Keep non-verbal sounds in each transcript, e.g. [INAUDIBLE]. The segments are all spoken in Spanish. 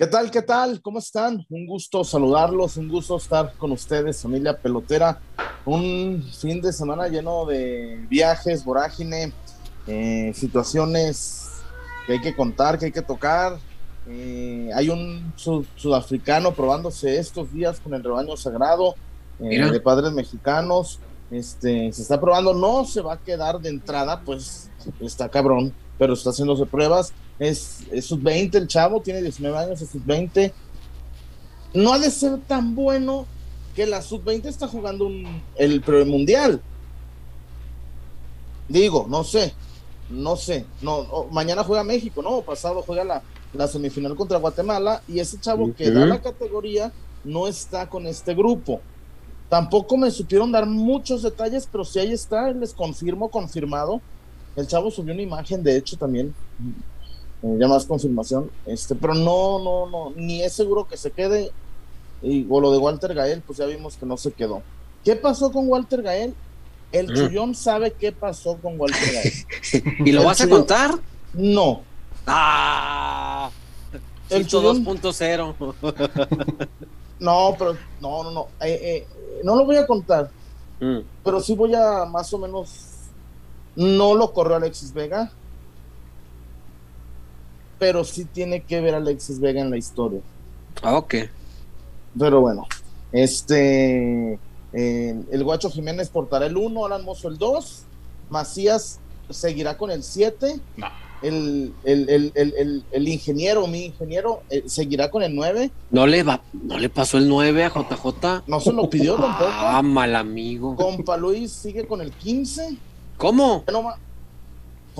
¿Qué tal? ¿Qué tal? ¿Cómo están? Un gusto saludarlos, un gusto estar con ustedes, familia pelotera. Un fin de semana lleno de viajes, vorágine, eh, situaciones que hay que contar, que hay que tocar. Eh, hay un sudafricano probándose estos días con el rebaño sagrado eh, de padres mexicanos. Este, se está probando, no se va a quedar de entrada, pues está cabrón, pero está haciéndose pruebas es, sub-20 el chavo, tiene 19 años, es sub-20. No ha de ser tan bueno que la sub-20 está jugando un, el mundial. Digo, no sé, no sé. No, mañana juega México, ¿no? Pasado juega la, la semifinal contra Guatemala y ese chavo que da la categoría no está con este grupo. Tampoco me supieron dar muchos detalles, pero si ahí está, les confirmo, confirmado. El chavo subió una imagen, de hecho, también eh, ya más confirmación, este, pero no, no, no, ni es seguro que se quede. Y o lo de Walter Gael, pues ya vimos que no se quedó. ¿Qué pasó con Walter Gael? El mm. Chullón sabe qué pasó con Walter Gael. [LAUGHS] ¿Y lo vas a contar? No. Ah, el Chullón 2.0. [LAUGHS] no, pero no, no, no. Eh, eh, no lo voy a contar. Mm. Pero sí voy a más o menos. No lo corrió Alexis Vega pero sí tiene que ver a Alexis Vega en la historia. Ah, ok. Pero bueno, este, eh, el Guacho Jiménez portará el 1, Alan Mozo el 2, Macías seguirá con el 7, el, el, ingeniero, mi ingeniero, eh, seguirá con el 9. No le va, no le pasó el 9 a JJ. No se lo pidió tampoco. Ah, mal amigo. Compa Luis sigue con el 15. ¿Cómo?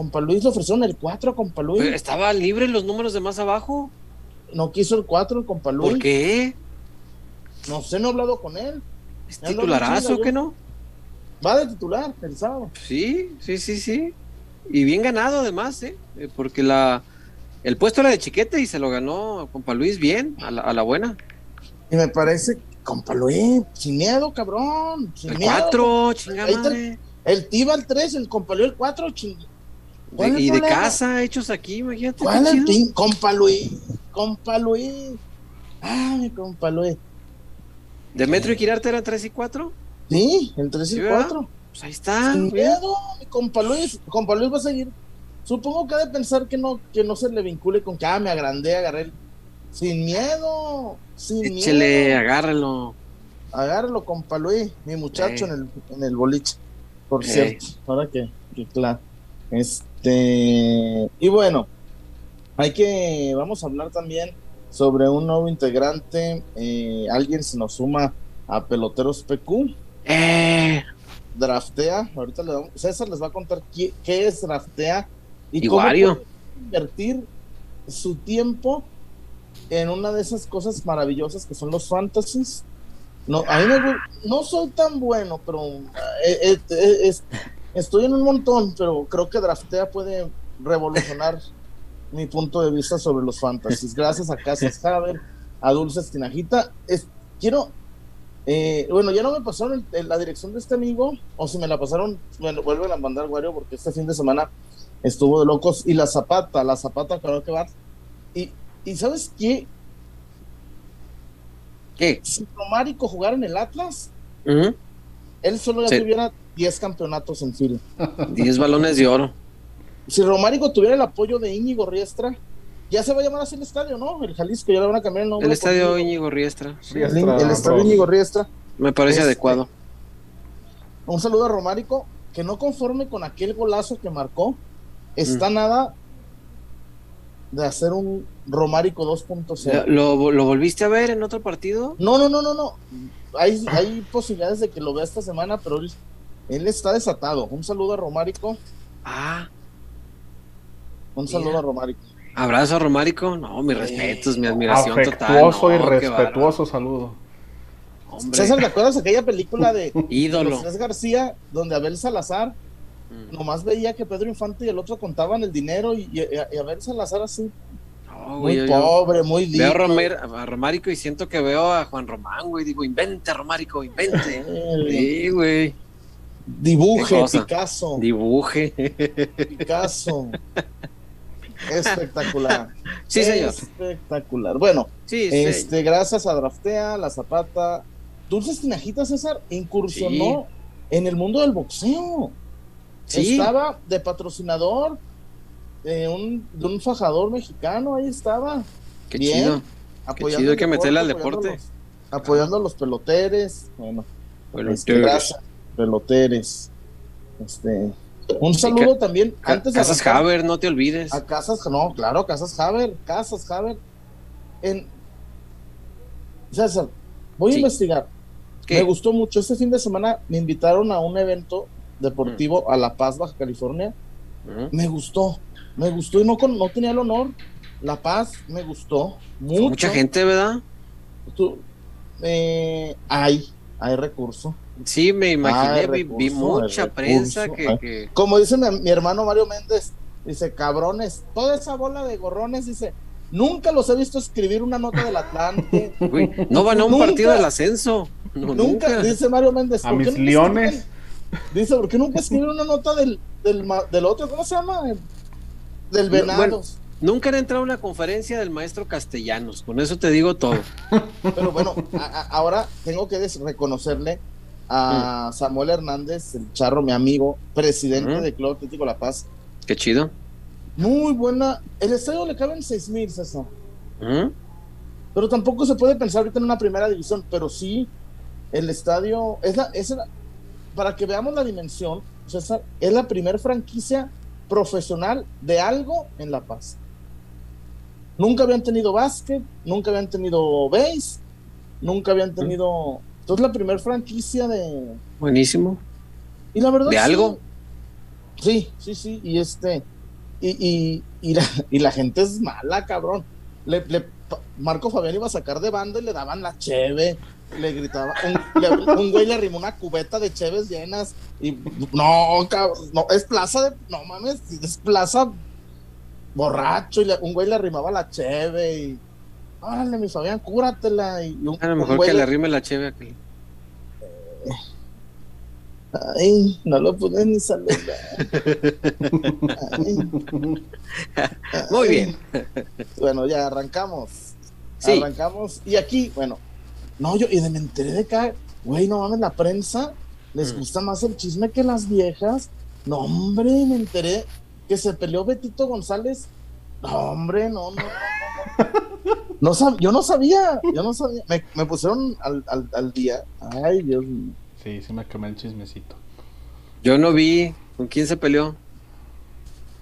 Compa Luis le ofrecieron el 4 compa Luis. ¿Estaba libre los números de más abajo? No quiso el 4 compa Luis. ¿Por qué? No sé, no he hablado con él. ¿Es titularazo o qué no? Va de titular el sábado. Sí, sí, sí, sí. Y bien ganado además, ¿eh? ¿eh? Porque la el puesto era de chiquete y se lo ganó compa Luis bien, a la, a la buena. Y me parece, compa Luis, sin miedo, cabrón. el 4, chingada. El, Tiba el 3, el compa Luis el 4, chingada y de casa, hechos aquí, imagínate. ¿Cuál es el Compa Luis, compa Luis. Ay, compa Luis. ¿Demetrio y Quirarte eran 3 y 4? Sí, el 3 y 4. Pues ahí está. Sin miedo, compa Luis. Compa Luis va a seguir. Supongo que ha de pensar que no, que no se le vincule con que ah, me agrandé, agarré el... Sin miedo, sin Échele, miedo. agárralo. Agárralo, compa Luis, mi muchacho en, el, en el boliche. Por cierto, ahora que, que claro. Este, y bueno, hay que, vamos a hablar también sobre un nuevo integrante. Eh, alguien se nos suma a Peloteros PQ. Eh. Draftea, ahorita le damos, César les va a contar qué, es Draftea y cómo puede invertir su tiempo en una de esas cosas maravillosas que son los fantasies. No, a mí no soy tan bueno, pero eh, es, Estoy en un montón, pero creo que Draftea puede revolucionar [LAUGHS] mi punto de vista sobre los fantasies. Gracias a Casas Haber, a Dulce Estinajita. Es, quiero, eh, bueno, ya no me pasaron la dirección de este amigo, o si me la pasaron, me lo vuelven a mandar, Wario, porque este fin de semana estuvo de locos. Y la Zapata, la Zapata, claro que va. Y, y ¿sabes qué? ¿Qué? Si Romárico jugara en el Atlas, él solo ya tuviera 10 campeonatos en fila. [LAUGHS] 10 balones de oro. Si Romárico tuviera el apoyo de Íñigo Riestra, ya se va a llamar así el estadio, ¿no? El Jalisco, ya le van a cambiar el nombre. El estadio Íñigo Riestra. el, estadio Íñigo Riestra. Me parece este, adecuado. Un saludo a Romárico, que no conforme con aquel golazo que marcó, está mm. nada de hacer un Romárico 2.0. ¿Lo, ¿Lo volviste a ver en otro partido? No, no, no, no, no. Hay, hay posibilidades de que lo vea esta semana, pero él está desatado. Un saludo a Romárico. Ah. Un saludo a Romárico. Abrazo a Romárico. No, mis respetos, mi admiración Afectuoso total. y respetuoso saludo. Hombre. César, ¿te acuerdas de aquella película de [LAUGHS] Ídolo? García, donde Abel Salazar mm. nomás veía que Pedro Infante y el otro contaban el dinero y, y, Abel Salazar así. muy pobre, muy lindo. Veo a, Romárico y siento que veo a Juan Román, güey. Digo, invente, Romárico, invente. [LAUGHS] sí, güey. Dibuje, Picasso. Dibuje. Picasso. [LAUGHS] Espectacular. Sí, señor. Espectacular. Bueno, sí, este, gracias a Draftea, La Zapata, Dulces Tinajitas, César, incursionó en el mundo del boxeo. Estaba de patrocinador de un, de un fajador mexicano, ahí estaba. Qué chido. Apoyando Qué chido, que meterle al deporte. Apoyando, a los peloteres. Bueno, este, gracias, peloteres. Este, un saludo también. Antes Casas Haber, no te olvides. A Casas, no, claro, Casas Haber, Casas Haber. En César, voy a investigar. Me gustó mucho. Este fin de semana me invitaron a un evento deportivo mm. a La Paz, Baja California. Mm. Me gustó, me gustó y no, no tenía el honor. La Paz me gustó mucho. Mucha gente, ¿verdad? Eh, hay, hay recurso. Sí, me imaginé, vi, mucha prensa que, Como dice mi, hermano Mario Méndez, dice, cabrones, toda esa bola de gorrones, dice, nunca los he visto escribir una nota del Atlante. [LAUGHS] no van a un partido del ascenso. nunca, dice Mario Méndez. A mis leones. Dice, ¿por qué nunca escribieron una nota del, del, otro? ¿Cómo se llama? Del Venados. nunca han entrado a una conferencia del maestro Castellanos, con eso te digo todo. Pero bueno, ahora tengo que reconocerle a mm. Samuel Hernández, el charro, mi amigo, presidente del Club Atlético La Paz. Qué chido. Muy buena. El estadio le caben seis mil, César. Pero tampoco se puede pensar ahorita en una primera división, pero sí, el estadio es la, es para que veamos la dimensión, César, es la primera franquicia profesional de algo en La Paz. Nunca habían tenido básquet, nunca habían tenido base, nunca habían tenido es la primera franquicia de. Buenísimo. Y la verdad. ¿De algo? Sí, sí, sí. Y este. Y, y, la, gente es mala, cabrón. Le, Marco Fabián iba a sacar de banda y le daban la cheve. Le gritaba. Un, güey le arrimó una cubeta de cheves llenas. Y no, cabrón. No, es plaza de. No mames, es plaza borracho. Y un güey le arrimaba la cheve. Y órale, mi Fabián, cúratela. Y a lo mejor que le arrime la cheve aquí. Ay, no lo pude ni saludar. [LAUGHS] Muy bien. Bueno, ya arrancamos. Arrancamos. Y aquí, bueno, no, yo, y me enteré de que, güey, no mames, la prensa les mm. gusta más el chisme que las viejas. No, hombre, me enteré que se peleó Betito González. No, hombre, no, no, no. No [LAUGHS] yo no sabía, yo no sabía. Me, pusieron al, al, día. Ay, Dios mío. Sí, se me quemó el chismecito. Yo no vi. ¿Con quién se peleó?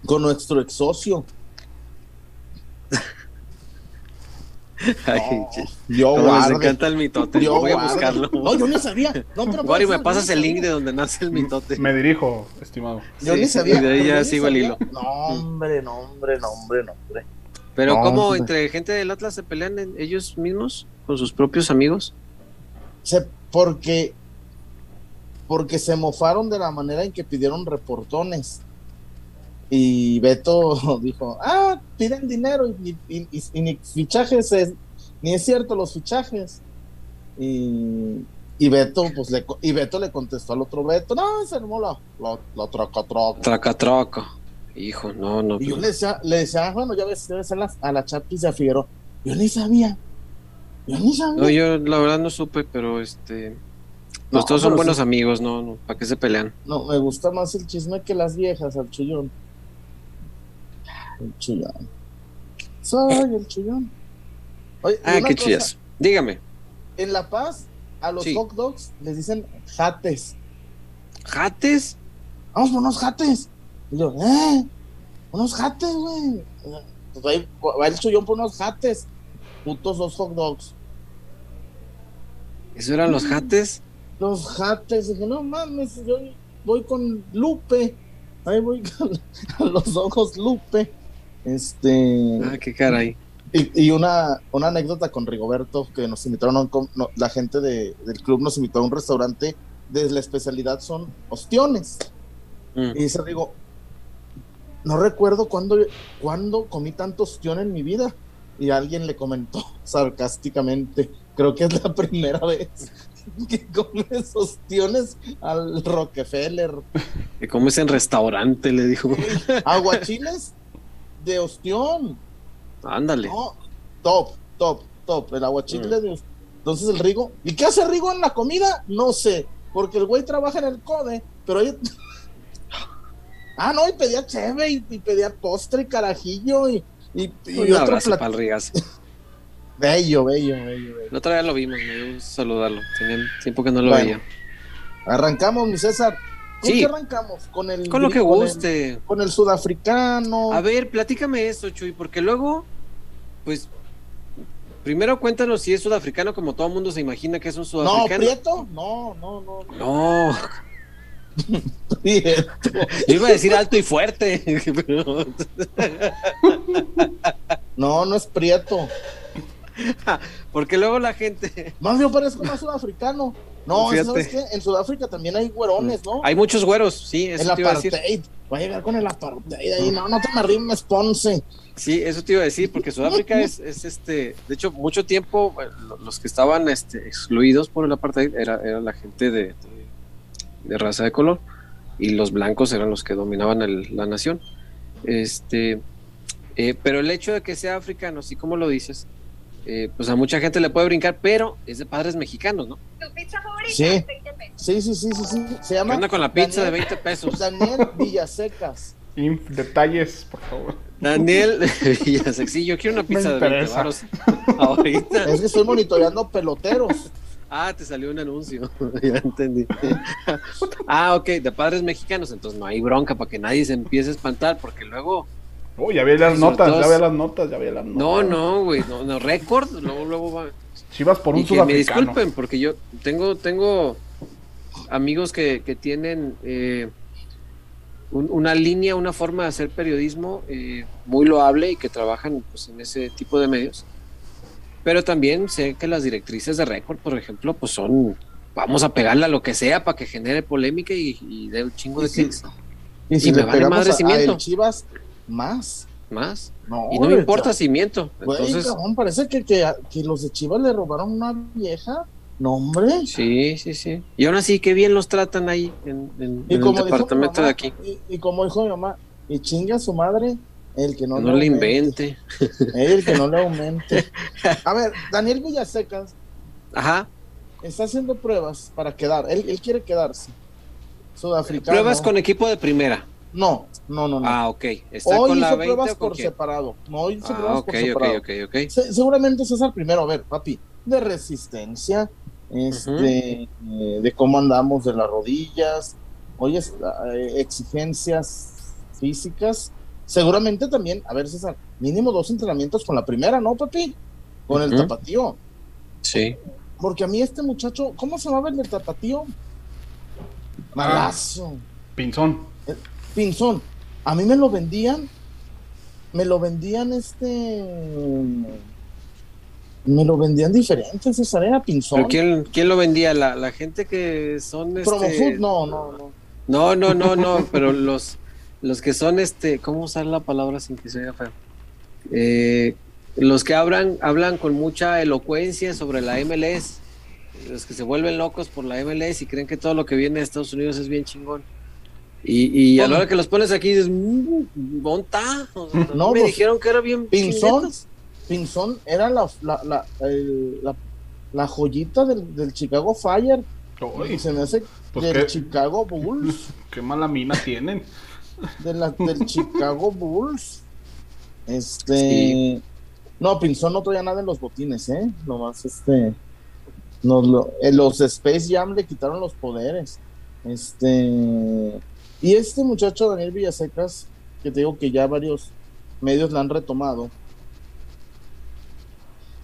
Con nuestro ex socio. [LAUGHS] Ay, yo guarde, me encanta el mitote. Yo voy a buscarlo. No, yo no sabía. No, pero me pasas el link de donde nace el mitote. Me dirijo, estimado. Yo ni sabía. Y de ahí ya sigo el hilo. No, hombre, no, hombre, no, hombre, no, hombre. Pero ¿cómo entre gente del Atlas se pelean ellos mismos con sus propios amigos? porque porque se mofaron de la manera en que pidieron reportones. Y Beto [LAUGHS] dijo, ah, piden dinero y, ni fichajes, ni es cierto los fichajes. Y, y Beto, pues le, y Beto le contestó al otro Beto, no, se armó la, la, la troca troca. Hijo, no, no. Y yo le decía, le decía, ah, bueno, ya ves, debe ser a la Chapis de Figueroa. Yo ni sabía. Yo ni sabía. No, yo la verdad no supe, pero este. Los dos son buenos amigos, no, no, ¿para qué se pelean? No, me gusta más el chisme que las viejas, al chullón. El chullón. Soy el chullón. ah, qué chidas. Dígame. En La Paz, a los hot dogs les dicen jates. ¿Jates? Vamos por unos jates. Y yo, ¿eh? Unos jates, güey. Pues va, el chullón por unos jates. Putos dos hot dogs. ¿Eso eran los jates? Los jates. Dije, no mames, yo voy con Lupe. Ahí voy [LAUGHS] con los ojos Lupe. Este. Ah, qué caray. Y, y una, una anécdota con Rigoberto, que nos invitaron, a un, la gente de, del club nos invitó a un restaurante de la especialidad son ostiones. Mm. Y dice Rigo, no recuerdo cuándo, cuándo comí tanto ostión en mi vida. Y alguien le comentó [LAUGHS] sarcásticamente, creo que es la [LAUGHS] primera vez que comes ostiones al Rockefeller. Que comes en restaurante, le dijo. [LAUGHS] Aguachiles de ostión. Ándale. No, top, top, top. El aguachicle Mm. de Entonces el Rigo. ¿Y qué hace Rigo en la comida? No sé. Porque el güey trabaja en el CODE, pero oye. Ah, no, y pedía cheve y, y pedía postre y carajillo y, y, y Un otro abrazo plat- para el Rigas. [LAUGHS] Bello, bello, bello, bello. La otra vez lo vimos, me dio saludarlo. Tenía tiempo que no lo Bueno. veía. Arrancamos, mi César. ¿Con Sí. qué arrancamos? Con el Con lo que guste. con el sudafricano. A ver, platícame eso, Chuy, porque luego, pues, primero cuéntanos si es sudafricano como todo el mundo se imagina que es un no, sudafricano. Prieto. No, no, no. No, Prieto. Yo iba a decir alto y fuerte. pero- No, no es Prieto. porque luego la gente. Más bien parezco más sudafricano. No. ¿sabes qué? En Sudáfrica también hay güerones, ¿no? Hay muchos güeros, sí, eso el te iba a decir. apartheid. Va a llegar con el apartheid ahí. No, no te me arrimes, Ponce. Sí, eso te iba a decir, porque Sudáfrica es, es este, de hecho, mucho tiempo lo- los que estaban este, excluidos por el apartheid era, era la gente de, de, de raza de color y los blancos eran los que dominaban el- la nación. Este, eh, pero el hecho de que sea africano, así como lo dices, eh, pues a mucha gente le puede brincar, pero es de padres mexicanos, ¿no? Tu pizza favorita, Sí. 20 pesos. Sí, sí, sí, sí, sí. Se ¿Qué llama onda con la pizza de Daniel, 20 pesos? Daniel Villasecas. Inf, detalles, por favor. Daniel [LAUGHS] Villasek, sí, yo quiero una pizza de 20 interesa. varos ahorita. Es que estoy monitoreando peloteros. Ah, te salió un anuncio. [LAUGHS] ya entendí. [LAUGHS] ah, ok, de padres mexicanos. Entonces no hay bronca para que nadie se empiece a espantar, porque luego. Oh, ya vi las notas, todo ya vi las notas, ya vi las notas. No, no, güey. No, no, récord. Luego, luego va. Chivas por un y que me disculpen, porque yo tengo, tengo amigos que, que tienen eh, un- una línea, una forma de hacer periodismo eh, muy loable y que trabajan pues, en ese tipo de medios. Pero también sé que las directrices de récord, por ejemplo, pues son vamos a pegarle a lo que sea para que genere polémica y, y dé un chingo de Y sí. clics. Y si Y me le vale madre a, si miento. Chivas, más. Más. No, Y no me importa si miento. güey, Entonces, cabrón, parece que, que, que los de Chivas le robaron una vieja. No, hombre. sí, sí, sí. Y aún así, qué bien los tratan ahí en, en- Y en el como departamento mamá, de aquí. Y, y como dijo mi mamá, y chinga a su madre el que no, No, le invente. El que no le [LAUGHS] aumente. A ver, Daniel Villasecas Ajá. está haciendo pruebas para quedar. Él, él quiere quedarse. Sudafricano. Pruebas con equipo de primera. No, no, no, no. Ah, ok. ¿Está Hoy con la hizo 20 pruebas por separado. No, hoy hizo Ah, pruebas por separado. ok, ok. Se- seguramente es el primero. A ver, papi, de resistencia, este, eh, de cómo andamos de las rodillas, oye, eh, exigencias físicas. Seguramente también, a ver, César, mínimo dos entrenamientos con la primera, ¿no, papi? Con el tapatío. Sí. Porque a mí este muchacho, ¿cómo se llamaba el del tapatío? Malazo. Pinzón. Pinzón. A mí me lo vendían. Me lo vendían este. Me lo vendían diferente, César. Era Pinzón. ¿Pero quién, quién lo vendía? ¿La, la gente que son este... Promofood, no, no, no. No, no, no, no, pero los, los que son este, ¿cómo usar la palabra sin que se oiga feo? Eh, los que hablan, hablan con mucha elocuencia sobre la MLS, los que se vuelven locos por la MLS y creen que todo lo que viene de Estados Unidos es bien chingón. Y, y a la hora que los pones aquí dices, "Mm, ¿monta? O sea, [LAUGHS] No, me pues, dijeron que era bien Pinzón. chinguetas". Pinzón era la, la, la, el- la, la joyita del, del Chicago Fire. Y se me hace Pues del qué- Chicago Bulls. [LAUGHS] qué mala mina tienen. De la, del [LAUGHS] Chicago Bulls. Este. Sí. No, Pinzón no traía nada en los botines, ¿eh? Nomás este. Nos lo, eh, los Space Jam le quitaron los poderes. Este. Y este muchacho, Daniel Villasecas, que te digo que ya varios medios la han retomado.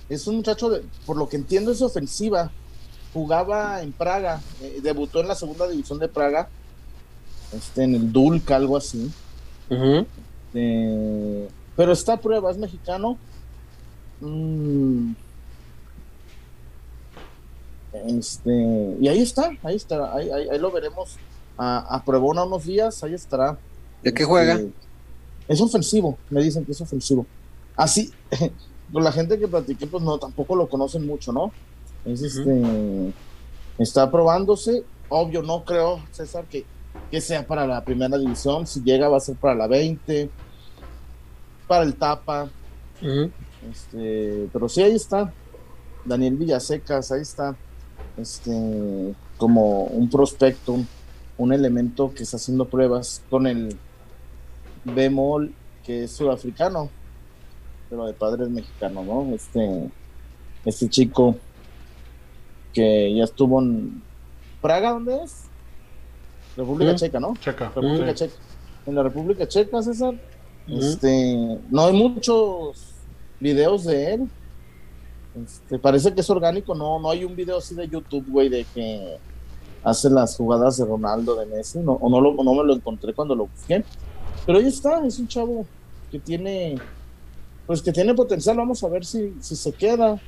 Es un muchacho, de, por lo que entiendo, es ofensiva. Jugaba en Praga, eh, debutó en la segunda división de Praga, este, en el Dulc, algo así. Ujú. Eh, pero está a prueba, es mexicano. Mm. Este, y ahí está, ahí está, ahí, ahí- ahí lo veremos a, a pruebona unos días, ahí estará. ¿De qué Este, juega? Es ofensivo, me dicen que es ofensivo. Así, [LAUGHS] la gente que platiqué, pues no, tampoco lo conocen mucho, ¿no? Es este, está probándose. Obvio, no creo, César, que, que sea para la primera división. Si llega, va a ser para la 20, para el Tapa. Este, pero sí, ahí está. Daniel Villasecas, ahí está. Este, como un prospecto, un, un elemento que está haciendo pruebas con el bemol que es sudafricano, pero de padres mexicanos, ¿no? Este, este chico que ya estuvo en Praga, ¿dónde es? República Sí. Checa, ¿no? Checa. República Sí. Checa. En la República Checa, César. Este, no hay muchos videos de él. Este, parece que es orgánico, no, no hay un video así de YouTube, güey, de que hace las jugadas de Ronaldo, de Messi, no, o no, lo, no me lo encontré cuando lo busqué. Pero ahí está, es un chavo que tiene, pues que tiene potencial, vamos a ver si, si se queda,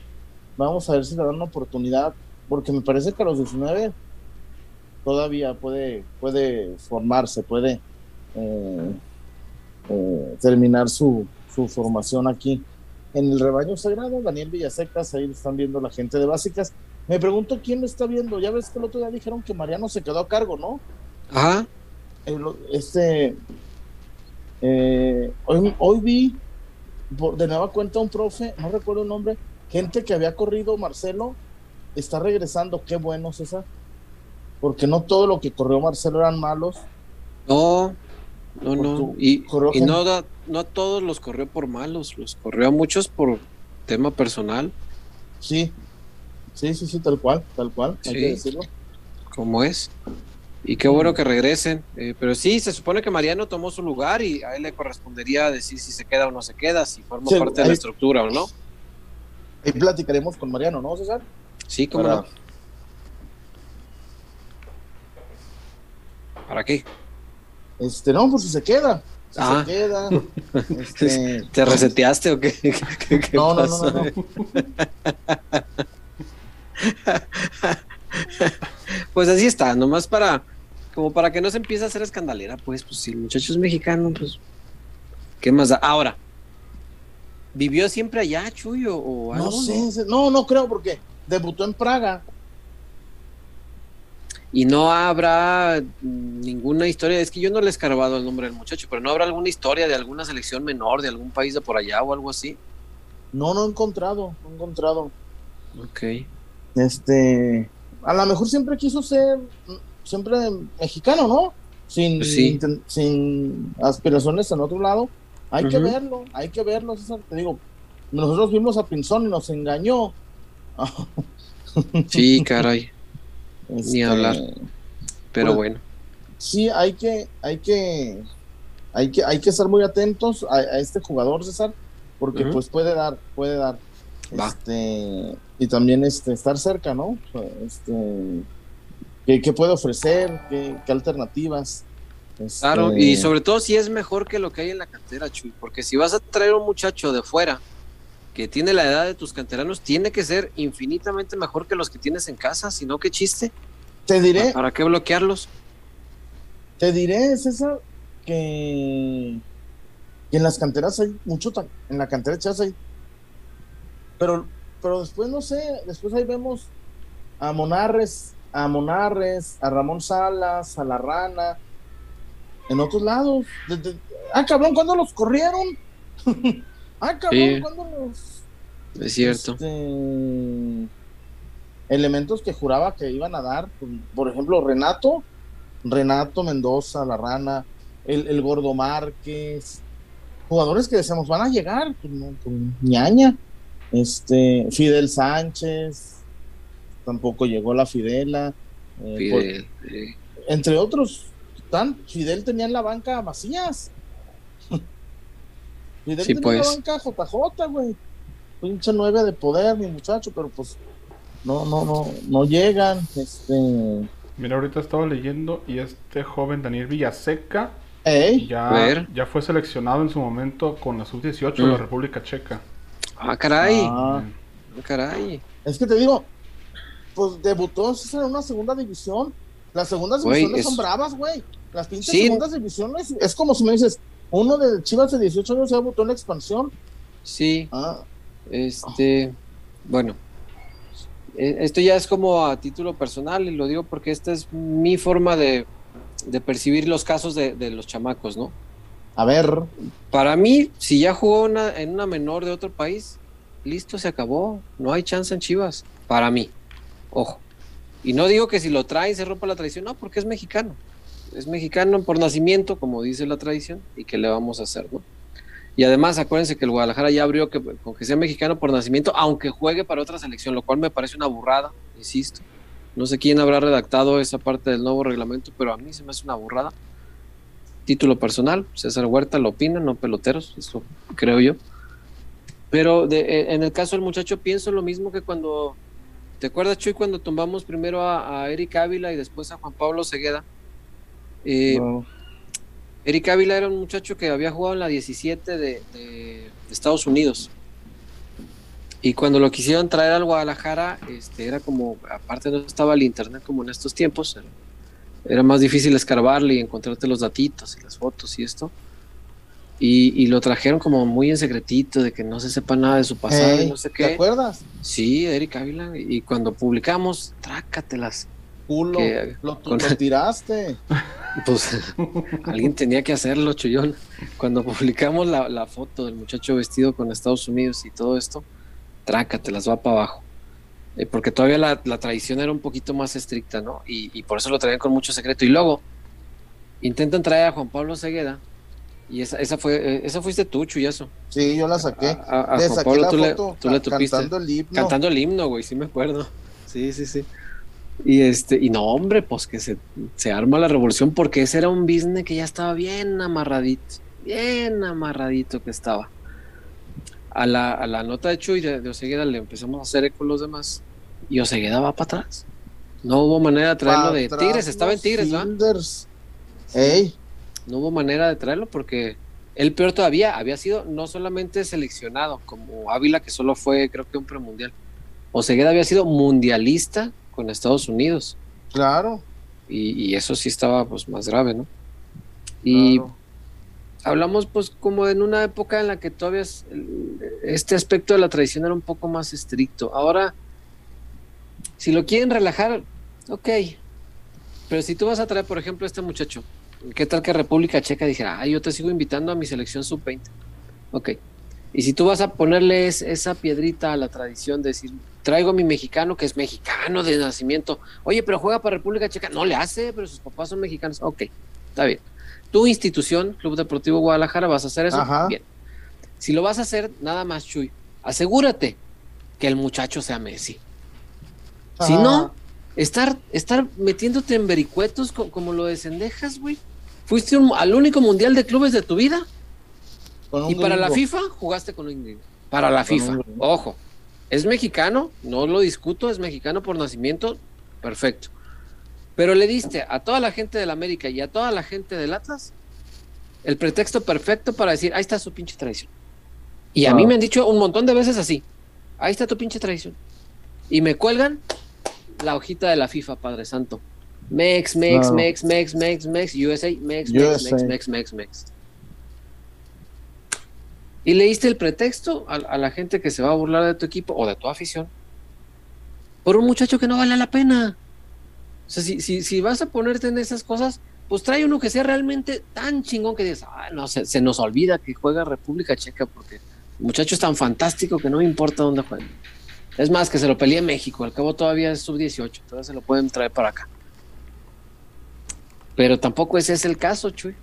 vamos a ver si le dan una oportunidad, porque me parece que a los 19 todavía puede, puede formarse, puede eh, eh, terminar su, su formación aquí en el rebaño sagrado. Daniel Villasecas, ahí están viendo la gente de básicas. Me pregunto quién lo está viendo. Ya ves que el otro día dijeron que Mariano se quedó a cargo, ¿no? Ajá. El- este. eh, hoy, hoy vi por- de nueva cuenta un profe, no recuerdo el nombre, gente que había corrido Marcelo, está regresando. Qué bueno, César. Porque no todo lo que corrió Marcelo eran malos. No, no, no. Y, y no, da- no a todos los corrió por malos, los corrió a muchos por tema personal, Sí, sí, sí, sí, tal cual, tal cual, hay Sí. que decirlo. como es. Y qué bueno que regresen. Eh, pero sí, se supone que Mariano tomó su lugar y a él le correspondería decir si se queda o no se queda, si forma Sí, parte de la estructura o no. Ahí platicaremos con Mariano, ¿no, César? Sí, cómo Para- no. ¿Para qué? Este, no, pues si se queda. Si Ah. se queda. [LAUGHS] Este, ¿Te reseteaste o [LAUGHS] qué? ¿Qué, no, no, no, no, no. [LAUGHS] Pues así está, nomás para, como para que no se empiece a hacer escandalera, pues, pues si el muchacho es mexicano, pues, ¿qué más da? Ahora, ¿vivió siempre allá, Chuyo, o algo? No sé, no, no creo porque debutó en Praga. Y no habrá ninguna historia, es que yo no le he escarbado el nombre del muchacho, pero no habrá alguna historia de alguna selección menor de algún país de por allá o algo así. No, no he encontrado, no he encontrado. Ok. Este, a lo mejor siempre quiso ser, siempre mexicano, ¿no? Sin, Pues sí. sin aspiraciones en otro lado. Hay que verlo, hay que verlo, César. Te digo, nosotros vimos a Pinzón y nos engañó. [LAUGHS] Sí, caray, Este, hablar. pero Pues- bueno. sí hay que hay que hay que hay que estar muy atentos a, a este jugador César porque pues puede dar puede dar Va. este y también este estar cerca no este qué, qué puede ofrecer qué, qué alternativas Este, Claro, y sobre todo si es mejor que lo que hay en la cantera, Chuy, porque si vas a traer un muchacho de fuera que tiene la edad de tus canteranos, tiene que ser infinitamente mejor que los que tienes en casa, si no, qué chiste. te diré ¿Para qué bloquearlos? te diré César que, que en las canteras hay mucho en la cantera de Chivas hay pero pero después no sé después ahí vemos a Monarres a Monarres a Ramón Salas a La Rana en otros lados De- de- ah cabrón ¿cuándo los corrieron? [LAUGHS] ah cabrón Sí. ¿cuándo los Es cierto. este, elementos que juraba que iban a dar, por- por ejemplo, Renato, Renato Mendoza, La Rana, el, el Gordo Márquez, jugadores que decíamos van a llegar con, con ñaña, este, Fidel Sánchez, tampoco llegó la Fidela, eh, por- Fidel, eh, entre otros, tan, Fidel tenía en la banca a Macías. Fidel Sí, tenía pues. la banca JJ, güey. Pinche nueve de poder, mi muchacho, pero pues no, no, no, no llegan. Este. Mira, ahorita estaba leyendo y este joven Daniel Villaseca Ey, ya, ya fue seleccionado en su momento con la sub-18 de la Mm. República Checa. Ah, caray, ah, ah, caray. es que te digo, pues debutó en una segunda división. Las segundas Güey, divisiones es- son bravas, güey. Las pinches Sí. segundas divisiones es como si me dices, uno de Chivas de 18 años ya debutó en la expansión. Sí, Ah, este, bueno, eh, esto ya es como a título personal y lo digo porque esta es mi forma de, de percibir los casos de, de los chamacos, ¿no? A ver. Para mí, si ya jugó en una menor de otro país, listo, se acabó. No hay chance en Chivas. Para mí. Ojo. Y no digo que si lo traen se rompa la tradición, no, porque es mexicano. Es mexicano por nacimiento, como dice la tradición, y que le vamos a hacer, ¿no? Y además, acuérdense que el Guadalajara ya abrió que, con que sea mexicano por nacimiento, aunque juegue para otra selección, lo cual me parece una burrada, insisto. No sé quién habrá redactado esa parte del nuevo reglamento, pero a mí se me hace una burrada. Título personal, César Huerta lo opina, no peloteros, eso creo yo. Pero de, en el caso del muchacho pienso lo mismo que cuando, ¿te acuerdas Chuy cuando tumbamos primero a, Eric Ávila y después a Juan Pablo Segueda? Eh, Eric Ávila era un muchacho que había jugado en la 17 de, Estados Unidos. Y cuando lo quisieron traer al Guadalajara, este, era como, aparte no estaba el internet como en estos tiempos, era, más difícil escarbarle y encontrarte los datitos y las fotos y esto. Y, lo trajeron como muy en secretito, de que no se sepa nada de su pasado y no sé qué. ¿Te acuerdas? Sí, Eric Ávila. Y cuando publicamos, trácatelas culo, lo, [LAUGHS] tiraste. Pues [LAUGHS] alguien tenía que hacerlo, Chuyón. Cuando publicamos la, foto del muchacho vestido con Estados Unidos y todo esto, trácate, las va para abajo. Eh, porque todavía la, tradición era un poquito más estricta, ¿no? Y, por eso lo traían con mucho secreto. Y luego intentan traer a Juan Pablo Segueda. Y esa, esa fue, eh, esa fuiste tú, Chuyazo. Sí, yo la saqué. A, Juan Pablo tú, le, tú le tupiste. Cantando el himno. Cantando el himno, güey, sí me acuerdo. Sí, sí, sí. Y este, y no, hombre, pues que se, se arma la revolución porque ese era un business que ya estaba bien amarradito, bien amarradito que estaba. A la, a la nota de Chuy de, Osegueda le empezamos a hacer eco los demás y Osegueda va para atrás. No hubo manera de traerlo de Tigres, estaba en Tigres, ¿no? No hubo manera de traerlo porque el peor todavía había sido no solamente seleccionado como Ávila, que solo fue creo que un premundial. Osegueda había sido mundialista con Estados Unidos. Claro. Y, eso sí estaba pues más grave, ¿no? Y hablamos pues como en una época en la que todavía este aspecto de la tradición era un poco más estricto. Ahora, si lo quieren relajar, ok. Pero si tú vas a traer, por ejemplo, a este muchacho, ¿qué tal que República Checa dijera, ay, yo te sigo invitando a mi selección sub-20? Ok. Y si tú vas a ponerles esa piedrita a la tradición de decir, traigo a mi mexicano que es mexicano de nacimiento, oye, pero juega para República Checa, no le hace, pero sus papás son mexicanos, ok, está bien. Tu institución, Club Deportivo Guadalajara, vas a hacer eso, bien. Si lo vas a hacer, nada más, Chuy, asegúrate que el muchacho sea Messi. Si no, estar, estar metiéndote en vericuetos como, lo de Cendejas, güey. Fuiste al único mundial de clubes de tu vida y para la FIFA jugaste con un Para la FIFA, ojo. Es mexicano, no lo discuto, es mexicano por nacimiento, perfecto. Pero le diste a toda la gente del América y a toda la gente del Atlas el pretexto perfecto para decir, ahí está su pinche traición. Y a mí me han dicho un montón de veces así, ahí está tu pinche traición. Y me cuelgan la hojita de la FIFA, Padre Santo. Mex, Mex, Mex, Mex, Mex, Mex, USA, Mex, Mex, Mex, Mex, Mex, Mex. Y leíste el pretexto a, la gente que se va a burlar de tu equipo o de tu afición por un muchacho que no vale la pena. O sea, si, vas a ponerte en esas cosas, pues trae uno que sea realmente tan chingón que digas, ah, no, se, se nos olvida que juega República Checa porque el muchacho es tan fantástico que no me importa dónde juegue. Es más, que se lo pelee en México, al cabo todavía es sub-18, todavía se lo pueden traer para acá. Pero tampoco ese es el caso, Chuy.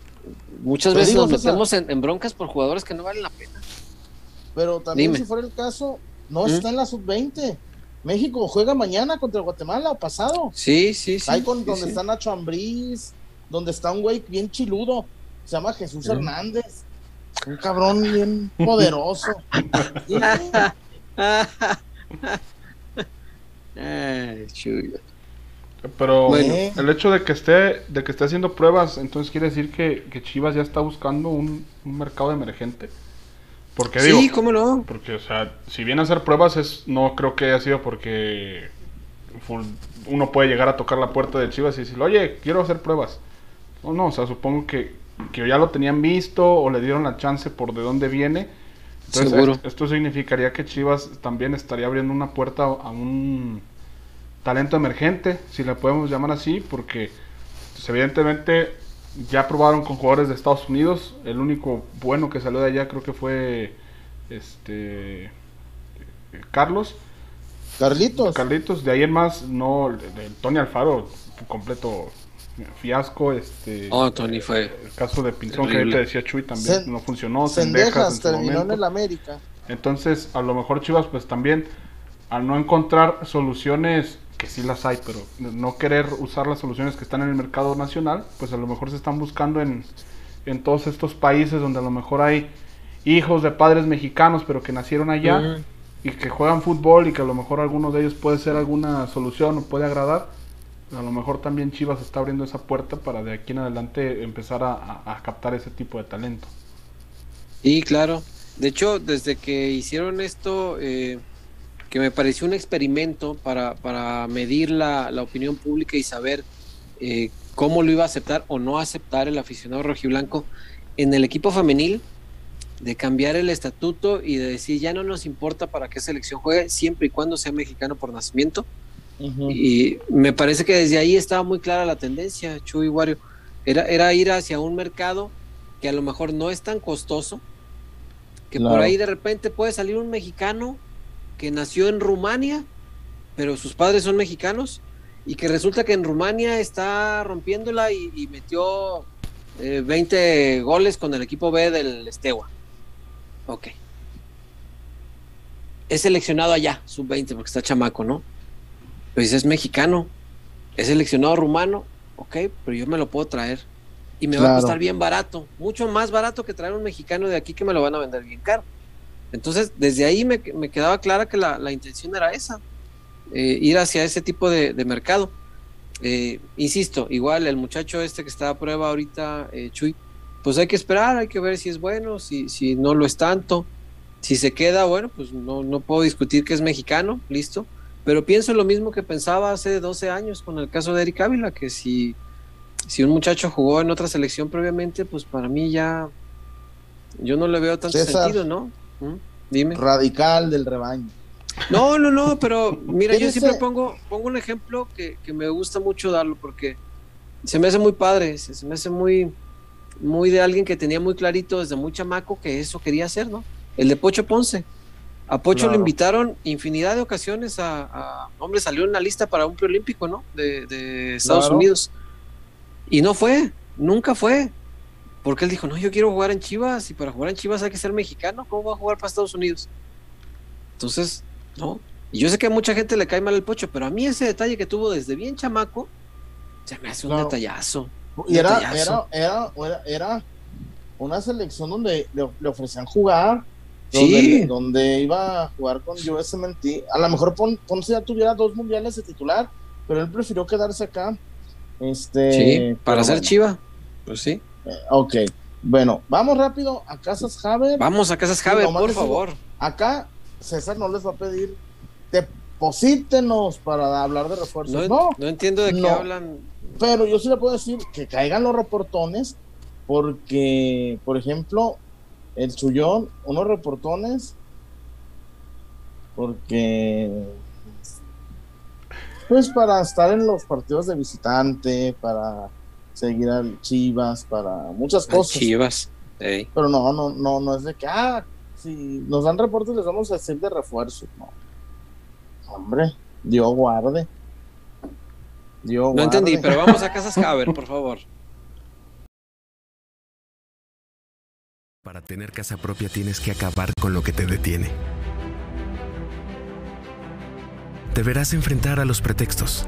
Muchas veces nos metemos en, broncas por jugadores que no valen la pena. Pero también si fuera el caso, no ¿Mm? está en la sub-20. México juega mañana contra Guatemala o pasado. Sí, sí, sí. Ahí con, donde está Nacho Ambriz, donde está un güey bien chiludo, se llama Jesús Hernández. Un cabrón bien poderoso. [LAUGHS] [LAUGHS] Ay, chulo. Pero el hecho de que esté de que esté haciendo pruebas, entonces quiere decir que, Chivas ya está buscando un, mercado emergente. Porque sí, cómo no. Porque, o sea, si viene a hacer pruebas, es no creo que haya sido porque uno puede llegar a tocar la puerta de Chivas y decir, oye, quiero hacer pruebas. No, no, o sea, supongo que, que ya lo tenían visto o le dieron la chance por de dónde viene. Entonces, Seguro. esto significaría que Chivas también estaría abriendo una puerta a un talento emergente, si le podemos llamar así, porque pues, evidentemente ya probaron con jugadores de Estados Unidos. El único bueno que salió de allá creo que fue este Carlos. Carlitos. Carlitos, de ahí en más, no, Tony Alfaro, completo fiasco. Este, oh, Tony fue. El caso de Pinzón que te decía Chuy también no funcionó. Sendejas, terminó en el América. Entonces, a lo mejor Chivas, pues también, al no encontrar soluciones, que sí las hay, pero no querer usar las soluciones que están en el mercado nacional, pues a lo mejor se están buscando en, en todos estos países donde a lo mejor hay hijos de padres mexicanos, pero que nacieron allá y que juegan fútbol y que a lo mejor alguno de ellos puede ser alguna solución o puede agradar. A lo mejor también Chivas está abriendo esa puerta para de aquí en adelante empezar a, captar ese tipo de talento. Y claro, de hecho, desde que hicieron esto, eh, que me pareció un experimento para, para medir la, la, opinión pública y saber eh, cómo lo iba a aceptar o no aceptar el aficionado rojiblanco, en el equipo femenil, de cambiar el estatuto y de decir ya no nos importa para qué selección juegue, siempre y cuando sea mexicano por nacimiento. Y me parece que desde ahí estaba muy clara la tendencia, Chuy Wario. Era, era ir hacia un mercado que a lo mejor no es tan costoso, que por ahí de repente puede salir un mexicano que nació en Rumania, pero sus padres son mexicanos, y que resulta que en Rumania está rompiéndola y, metió 20 eh, goles con el equipo B del Estewa. Ok. Es seleccionado allá, sub-20, porque está chamaco, ¿no? Pues es mexicano. Es seleccionado rumano, ok, pero yo me lo puedo traer. Y me va a costar bien barato, mucho más barato que traer un mexicano de aquí que me lo van a vender bien caro. Entonces, desde ahí me, quedaba clara que la, intención era esa, eh, ir hacia ese tipo de, mercado. Eh, insisto, igual el muchacho este que está a prueba ahorita, eh, Chuy, pues hay que esperar, hay que ver si es bueno, si, si no lo es tanto. Si se queda, bueno, pues no, no puedo discutir que es mexicano, listo. Pero pienso lo mismo que pensaba hace 12 años con el caso de Eric Ávila, que si, si un muchacho jugó en otra selección previamente, pues para mí ya yo no le veo tanto sentido, ¿no? ¿Mm? Dime. Radical del rebaño. No, no, no, pero mira, yo siempre pongo, pongo un ejemplo que, que, me gusta mucho darlo porque se me hace muy padre, se me hace muy, muy de alguien que tenía muy clarito desde muy chamaco que eso quería hacer, ¿no? El de Pocho Ponce. A Pocho lo invitaron infinidad de ocasiones a, hombre, salió en la lista para un preolímpico, ¿no? De, Estados Unidos. Y no fue, nunca fue. Porque él dijo, no, yo quiero jugar en Chivas y para jugar en Chivas hay que ser mexicano. ¿Cómo va a jugar para Estados Unidos? Entonces, no. Y yo sé que a mucha gente le cae mal el Pocho, pero a mí ese detalle que tuvo desde bien chamaco, se me hace un detallazo. Y era, era, era, era, una selección donde le, ofrecían jugar, donde, donde, iba a jugar con USMNT. A lo mejor Ponce ya tuviera dos mundiales de titular, pero él prefirió quedarse acá. Este, sí, para ser chiva. Pues sí. Eh, ok. Bueno, vamos rápido a Casas Haber. Vamos a Casas Haber, por favor. acá César no les va a pedir deposítenos para hablar de refuerzos. No, no, entiendo de qué hablan pero yo sí le puedo decir que caigan los reportones, porque, por ejemplo, el Chuyón, unos reportones, porque, pues para estar en los partidos de visitante, para seguir al Chivas, para muchas cosas. Chivas, pero no, no, no, no es de que, ah, si nos dan reportes les vamos a hacer de refuerzo, no. Hombre, Dios guarde no entendí, pero vamos a [LAUGHS] Casas Haber, por favor. Para tener casa propia tienes que acabar con lo que te detiene. Deberás enfrentar a los pretextos.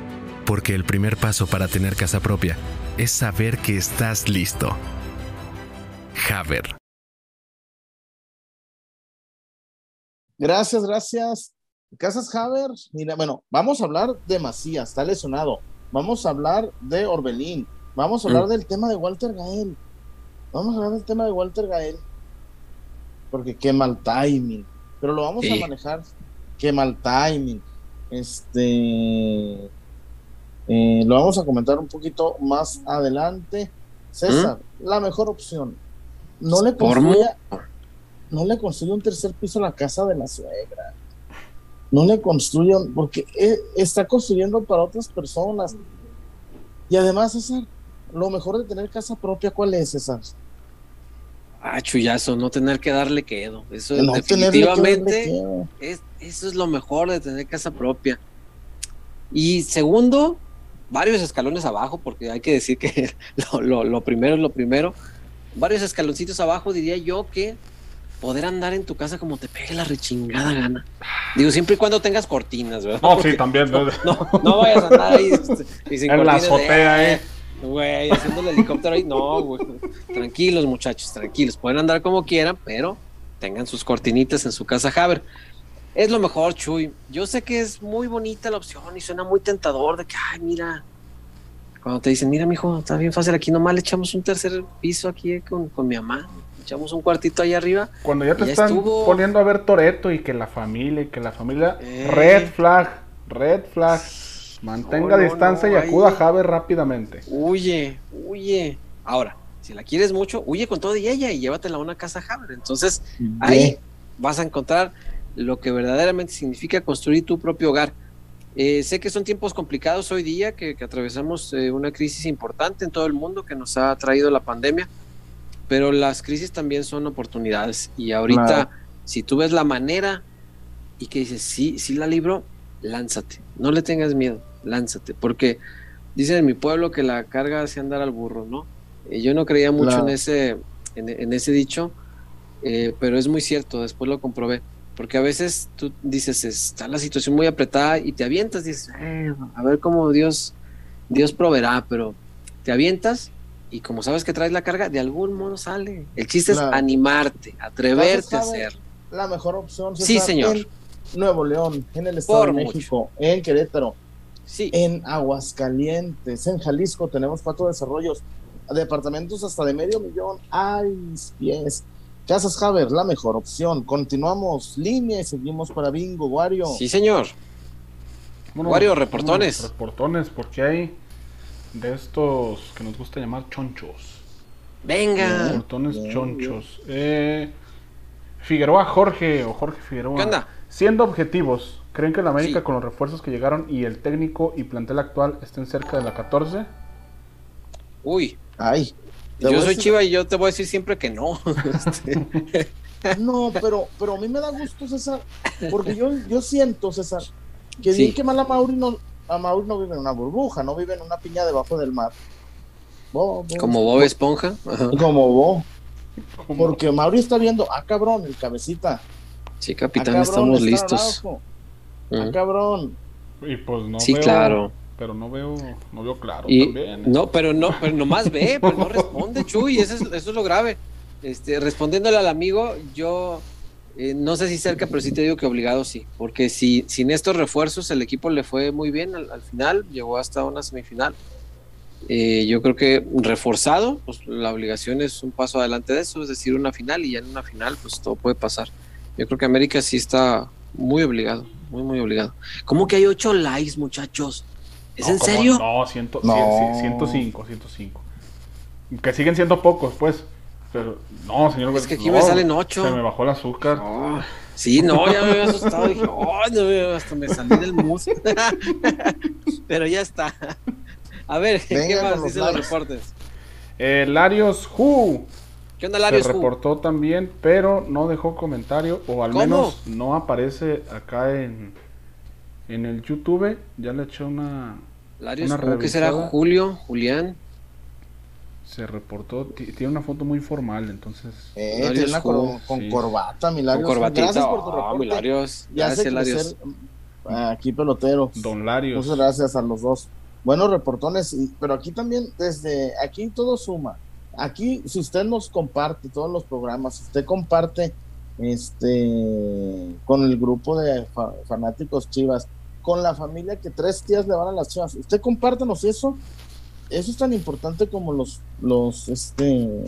Porque el primer paso para tener casa propia es saber que estás listo. Haber. Gracias, gracias. Casas Haver, mira, bueno, vamos a hablar de Macías, está lesionado. Vamos a hablar de Orbelín. Vamos a hablar del tema de Walter Gael. Vamos a hablar del tema de Walter Gael. Porque qué mal timing. Pero lo vamos a manejar. Qué mal timing. Este. Eh, lo vamos a comentar un poquito más adelante. César, la mejor opción. No le construya, no le construye un tercer piso a la casa de la suegra. No le construyan, porque e, está construyendo para otras personas. Y además, César, lo mejor de tener casa propia, ¿cuál es, César? Ah, chullazo, no tener que darle quedo. Eso definitivamente es, eso es lo mejor de tener casa propia. Y segundo, varios escalones abajo, porque hay que decir que [LAUGHS] lo, primero es lo primero. Varios escaloncitos abajo, diría yo que poder andar en tu casa como te pegue la rechingada gana. Digo, siempre y cuando tengas cortinas, ¿verdad? No, sí, también. No, no, vayas a andar ahí [LAUGHS] este, en la azotea, eh. Güey, haciendo el helicóptero ahí. No, güey. Tranquilos, muchachos, tranquilos. Pueden andar como quieran, pero tengan sus cortinitas en su casa Haber. Es lo mejor, Chuy. Yo sé que es muy bonita la opción y suena muy tentador de que, ay, mira, cuando te dicen, mira, mijo, está bien fácil, aquí nomás le echamos un tercer piso aquí con, mi mamá, echamos un cuartito ahí arriba. Cuando ya te están poniendo a ver Toreto y que la familia y que la familia, eh. red flag, red flag, mantenga distancia y acuda a Javier rápidamente. Huye, huye. Ahora, si la quieres mucho, huye con todo y ella y llévatela a una casa Javier. Entonces, ahí vas a encontrar lo que verdaderamente significa construir tu propio hogar. Eh, sé que son tiempos complicados hoy día, que, atravesamos eh, una crisis importante en todo el mundo que nos ha traído la pandemia, pero las crisis también son oportunidades. Y ahorita, si tú ves la manera y que dices, sí, sí la libro, lánzate, no le tengas miedo, lánzate, porque dicen en mi pueblo que la carga hace andar al burro, ¿no? Eh, yo no creía mucho en, ese, en ese dicho, pero es muy cierto, después lo comprobé porque a veces tú dices, está la situación muy apretada y te avientas, dices, eh, a ver cómo Dios, Dios proveerá, pero te avientas y como sabes que traes la carga, de algún modo sale. El chiste es animarte, atreverte a hacerlo. La mejor opción sí, señor. en Nuevo León, en el Estado de México, en Querétaro, sí. en Aguascalientes, en Jalisco tenemos cuatro desarrollos, departamentos hasta de medio millón, ay, pies Casas Haber, la mejor opción. Continuamos línea y seguimos para Bingo, Wario. Sí, señor. Wario, reportones. Reportones, porque hay de estos que nos gusta llamar chonchos. Venga. Reportones chonchos. Eh, Figueroa Jorge o Jorge Figueroa. ¿Qué onda? Siendo objetivos, ¿creen que la América con los refuerzos que llegaron y el técnico y plantel actual estén cerca de la 14? Uy. Ay. Yo soy Chiva y yo te voy a decir siempre que no. [LAUGHS] Este. [LAUGHS] no, pero, pero a mí me da gusto, César, porque yo, yo siento, César, que bien que mal a Mauri no, a Mauri no vive en una burbuja, no vive en una piña debajo del mar. Como Bob Esponja. Como Bob. Porque Mauri está viendo, ah, cabrón, el cabecita. Sí, capitán, ah, estamos listos. Ah, cabrón. Y pues no sí, claro pero no veo, no veo claro también. ¿eh? No, pero no, pero nomás ve, [LAUGHS] pero no responde, Chuy, eso es, eso es lo grave. Este, respondiéndole al amigo, yo eh, no sé si cerca, pero sí te digo que obligado sí, porque si sin estos refuerzos el equipo le fue muy bien al, final, llegó hasta una semifinal. Eh, yo creo que reforzado, pues la obligación es un paso adelante de eso, es decir, una final y ya en una final pues todo puede pasar. Yo creo que América sí está muy obligado, muy, muy obligado. ¿Cómo que hay ocho likes, muchachos? ¿Es en serio? No, ciento, no. 105, 105. Que siguen siendo pocos, pues. Pero, no, señor. Es que aquí me salen 8. Se me bajó el azúcar. sí, no, ya me había asustado. Dije, [LAUGHS] oh, no, hasta me salí del mus. [LAUGHS] Pero ya está. A ver, ¿qué más dicen los reportes? Eh, Larios Who. ¿Qué onda, Larios Se reportó también, pero no dejó comentario, o al menos no aparece acá en, en el YouTube ya le eché una. Larios, ¿cómo que será Julio, Julián? Se reportó, tiene una foto muy formal, entonces. Eh, tiene una con, corbata, Milarios. Con corbatita. Gracias por tu ah, Milarios. Ya gracias, Larios. Aquí pelotero. Don Larios. Muchas gracias a los dos. Buenos reportones, pero aquí también, desde aquí todo suma. Aquí, si usted nos comparte todos los programas, si usted comparte este con el grupo de fanáticos chivas, con la familia que tres tías le van a las chivas. Usted compártanos eso eso es tan importante como los, los, este,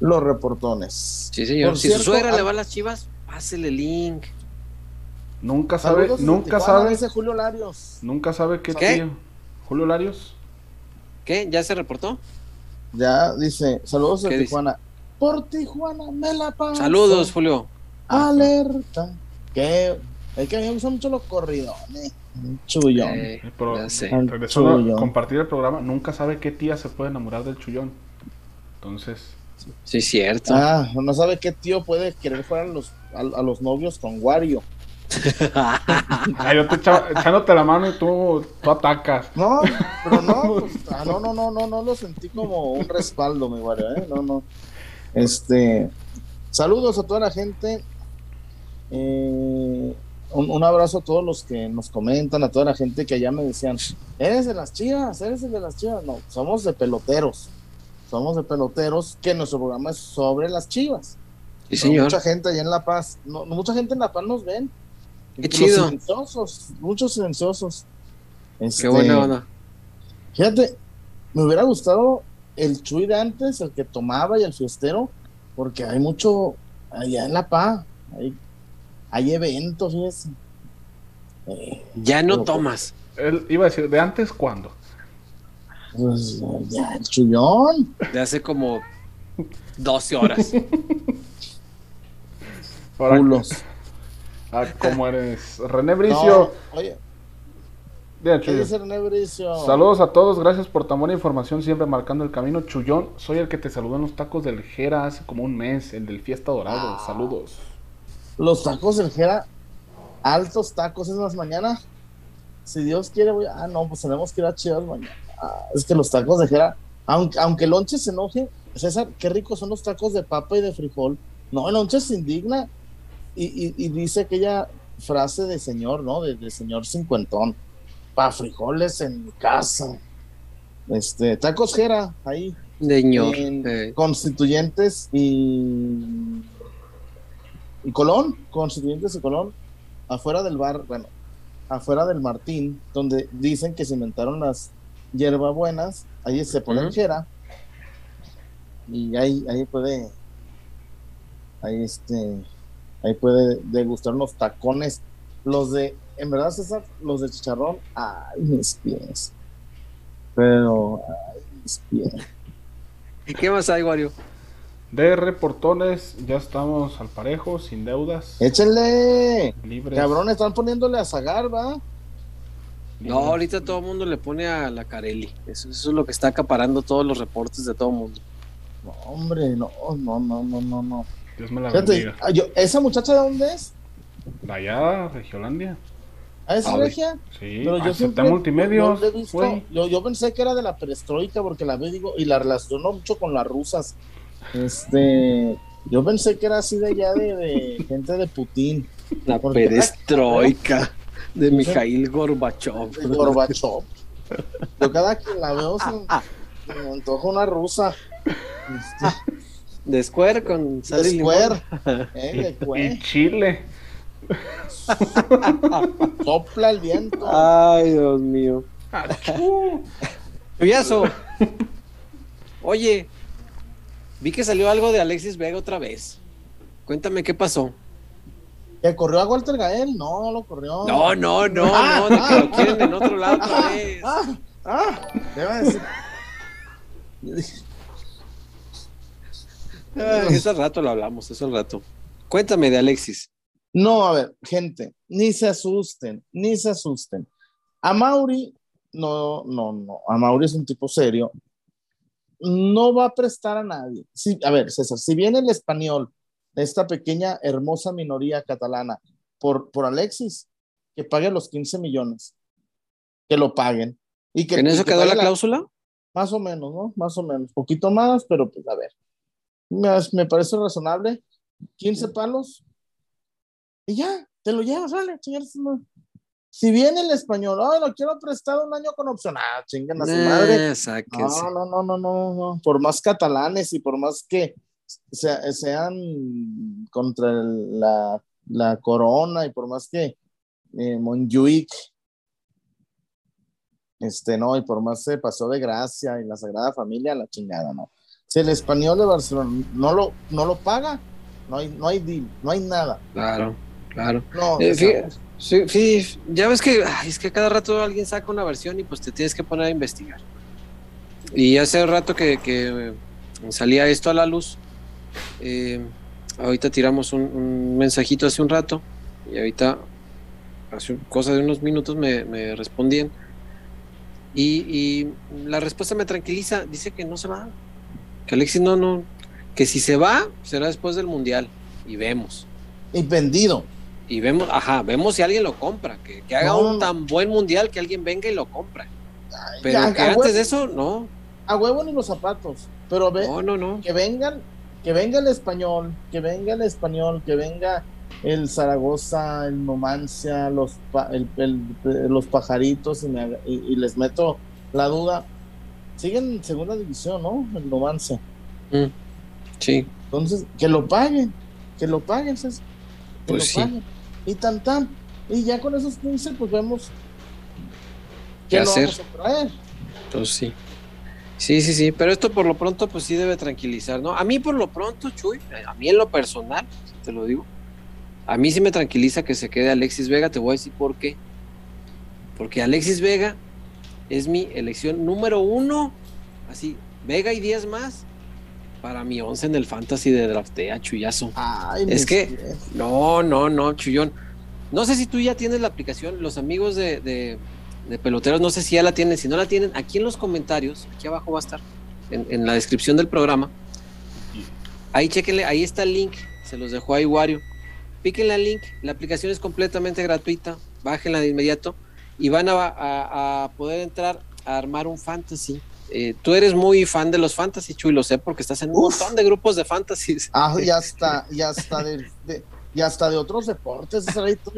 los reportones. Sí, señor. Por si cierto, su suegra le va a las chivas, pásele el link. Nunca sabe, Saludos nunca Tijuana, sabe, dice Julio Larios. nunca sabe qué ¿Qué? tío. Julio Larios. ¿Qué? ¿Ya se reportó? Ya dice, saludos ¿Qué de dice? Tijuana. Por Tijuana me la paso. Saludos, Julio. Alerta. Que es que a mí me gustan mucho los corridones. Un Chullón. Pero regresando chullón. a compartir el programa, nunca sabe qué tía se puede enamorar del chullón. Entonces, Sí, cierto. Ah, no sabe qué tío puede querer fuera a los, a, a los novios con Wario. ay, yo te echa- echándote la mano y tú, tú atacas. No, pero no, [LAUGHS] pues, ah, no, no, no, no, no lo sentí como un respaldo, mi Wario, ¿eh? No, no. Este, saludos a toda la gente. Eh, un, un abrazo a todos los que nos comentan, a toda la gente que allá me decían, eres de las chivas, eres el de las chivas. No, somos de peloteros. Somos de peloteros, que nuestro programa es sobre las chivas. Sí. Mucha gente allá en La Paz, no, mucha gente en La Paz nos ven. Qué chido. silenciosos, muchos silenciosos. Qué Este, buena onda. Fíjate, me hubiera gustado el Chuy de antes, el que tomaba y el fiestero, porque hay mucho allá en La Paz. Hay, hay eventos, fíjese. Eh, Ya no pero- tomas. Él iba a decir, ¿de antes cuándo? pues, ya, el chullón. De hace como 12 horas. [LAUGHS] Ahora, Culos. ah, ¿cómo eres? René [LAUGHS] Bricio. No, oye, Bien, ¿qué dice René Bricio? Saludos a todos, gracias por tan buena información, siempre marcando el camino. Chullón, soy el que te saludó en los tacos del Jera hace como un mes, el del Fiesta Dorado. Ah. Saludos. Los tacos del Jera, altos tacos, es más mañana. Si Dios quiere, voy a... Ah, no, pues tenemos que ir a Chivas mañana. Ah, es que los tacos de Jera, aunque, aunque Lonche se enoje, César, qué ricos son los tacos de papa y de frijol. No, Lonche se indigna y, y- y dice aquella frase de señor, ¿no? De, de señor cincuentón. Pa' frijoles en mi casa. Este, tacos Jera, ahí Señor. en Eh, Constituyentes y, y Colón, Constituyentes y Colón, afuera del bar, bueno, afuera del Martín, donde dicen que se inventaron las hierbabuenas, ahí se pone jera y ahí, ahí puede, ahí este, ahí puede degustar unos tacones, los de, en verdad César, los de chicharrón, ay mis pies, pero, ay mis pies. ¿Qué más hay, Wario? De reportones, ya estamos al parejo, sin deudas, Échenle. libres. Cabrón, están poniéndole a Zagar, ¿va? No, ahorita todo el mundo le pone a la Carelli. Eso, eso es lo que está acaparando todos los reportes de todo el mundo. No, hombre, no, no, no, no, no, no. Dios me la Fíjate, bendiga. ah, yo- ¿esa muchacha de dónde es? De allá, Regiolandia. ¿Ah, es Ah, regia? Sí, Pero yo acepté siempre multimedios, yo, le he visto- güey. yo, yo pensé que era de la perestroika porque la veo digo, y la relaciono mucho con las rusas. Este, yo pensé que era así de allá de, de gente de Putin, La ¿Por qué? perestroika [LAUGHS] de Mikhail Gorbachev. de Gorbachev. Yo cada que la veo se, se me antoja una rusa. Este, De Square con sal y limón. Square, [LAUGHS] eh, de Y Chile. [LAUGHS] sopla el viento. Ay, Dios mío. Chuyazo. Oye, vi que salió algo de Alexis Vega otra vez. Cuéntame qué pasó. ¿Que corrió a Walter Gael? No, no lo corrió. No, no, no, no, de que lo quieren en otro lado otra vez. Ah, ah, a decir. Ay, eso al rato lo hablamos, eso al rato. Cuéntame de Alexis. No, a ver, gente, ni se asusten, ni se asusten. A Mauri, no, no, no. A Mauri es un tipo serio. No va a prestar a nadie. Sí, a ver, César, si viene el español, esta pequeña, hermosa minoría catalana, por, por Alexis, que pague los 15 millones. Que lo paguen. Y que, ¿En eso que quedó la cláusula? Más o menos, ¿no? Más o menos. Poquito más, pero pues a ver. Me, me parece razonable. 15 palos. Y ya, te lo llevas, vale, madre. Si viene el español, ay, lo quiero prestado un año con opción. Ah, chingan a su madre. Eh. No, no, no, no, no, no. Por más catalanes y por más que sea- sean contra la, la corona y por más que eh, Monjuic Este, no, y por más se pasó de gracia y la Sagrada Familia, la chingada, ¿no? Si el español de Barcelona no lo, no lo paga, no hay, no hay deal, no hay nada. Claro, claro. No, Eh, sí, ya ves que es que cada rato alguien saca una versión y pues te tienes que poner a investigar. Y hace rato que, salía esto a la luz. eh, ahorita tiramos un, mensajito hace un rato y ahorita, hace cosa de unos minutos, me, me respondían. Y, y la respuesta me tranquiliza, dice que no se va. Que Alexis no, no, que si se va, será después del Mundial. Y vemos. y vendido. Y vemos, ajá, vemos si alguien lo compra, que, que haga No, un tan buen mundial que alguien venga y lo compra. Ay, Pero ya, que antes huevo, de eso, no, a huevo ni los zapatos. Pero ve, no, que vengan, que venga el español, que venga el español, que venga el Zaragoza, el Numancia, los, pa- el- el- los pajaritos y, me y- y les meto la duda. Siguen en segunda división, ¿no? El Numancia. Mm, Sí, Entonces, que lo paguen, que lo paguen, César, que Pues lo sí. paguen. Y tan tan. Y ya con esos 15, pues vemos ¿Qué hacer? vamos a traer. pues sí. Sí, sí, sí, pero esto por lo pronto pues sí debe tranquilizar, ¿no? A mí por lo pronto, Chuy, a mí en lo personal, te lo digo, a mí sí me tranquiliza que se quede Alexis Vega, te voy a decir por qué. Porque Alexis Vega es mi elección número uno, así, Vega y 10 más para mi 11 en el fantasy de draftea, Chuyazo. Ay, Es que-. No, no, no, Chuyón. No sé si tú ya tienes la aplicación, los amigos de, de- de peloteros, no sé si ya la tienen, si no la tienen, aquí en los comentarios, aquí abajo va a estar, en, en la descripción del programa, ahí chequenle, ahí está el link, se los dejó ahí Wario. Píquenle al link, la aplicación es completamente gratuita, bájenla de inmediato y van a, a- a poder entrar a armar un fantasy. Eh, tú eres muy fan de los fantasy, Chuy, lo sé porque estás en un Uf. montón de grupos de fantasy. Ah, ya está, ya está de, de- ya está de otros deportes. Tú-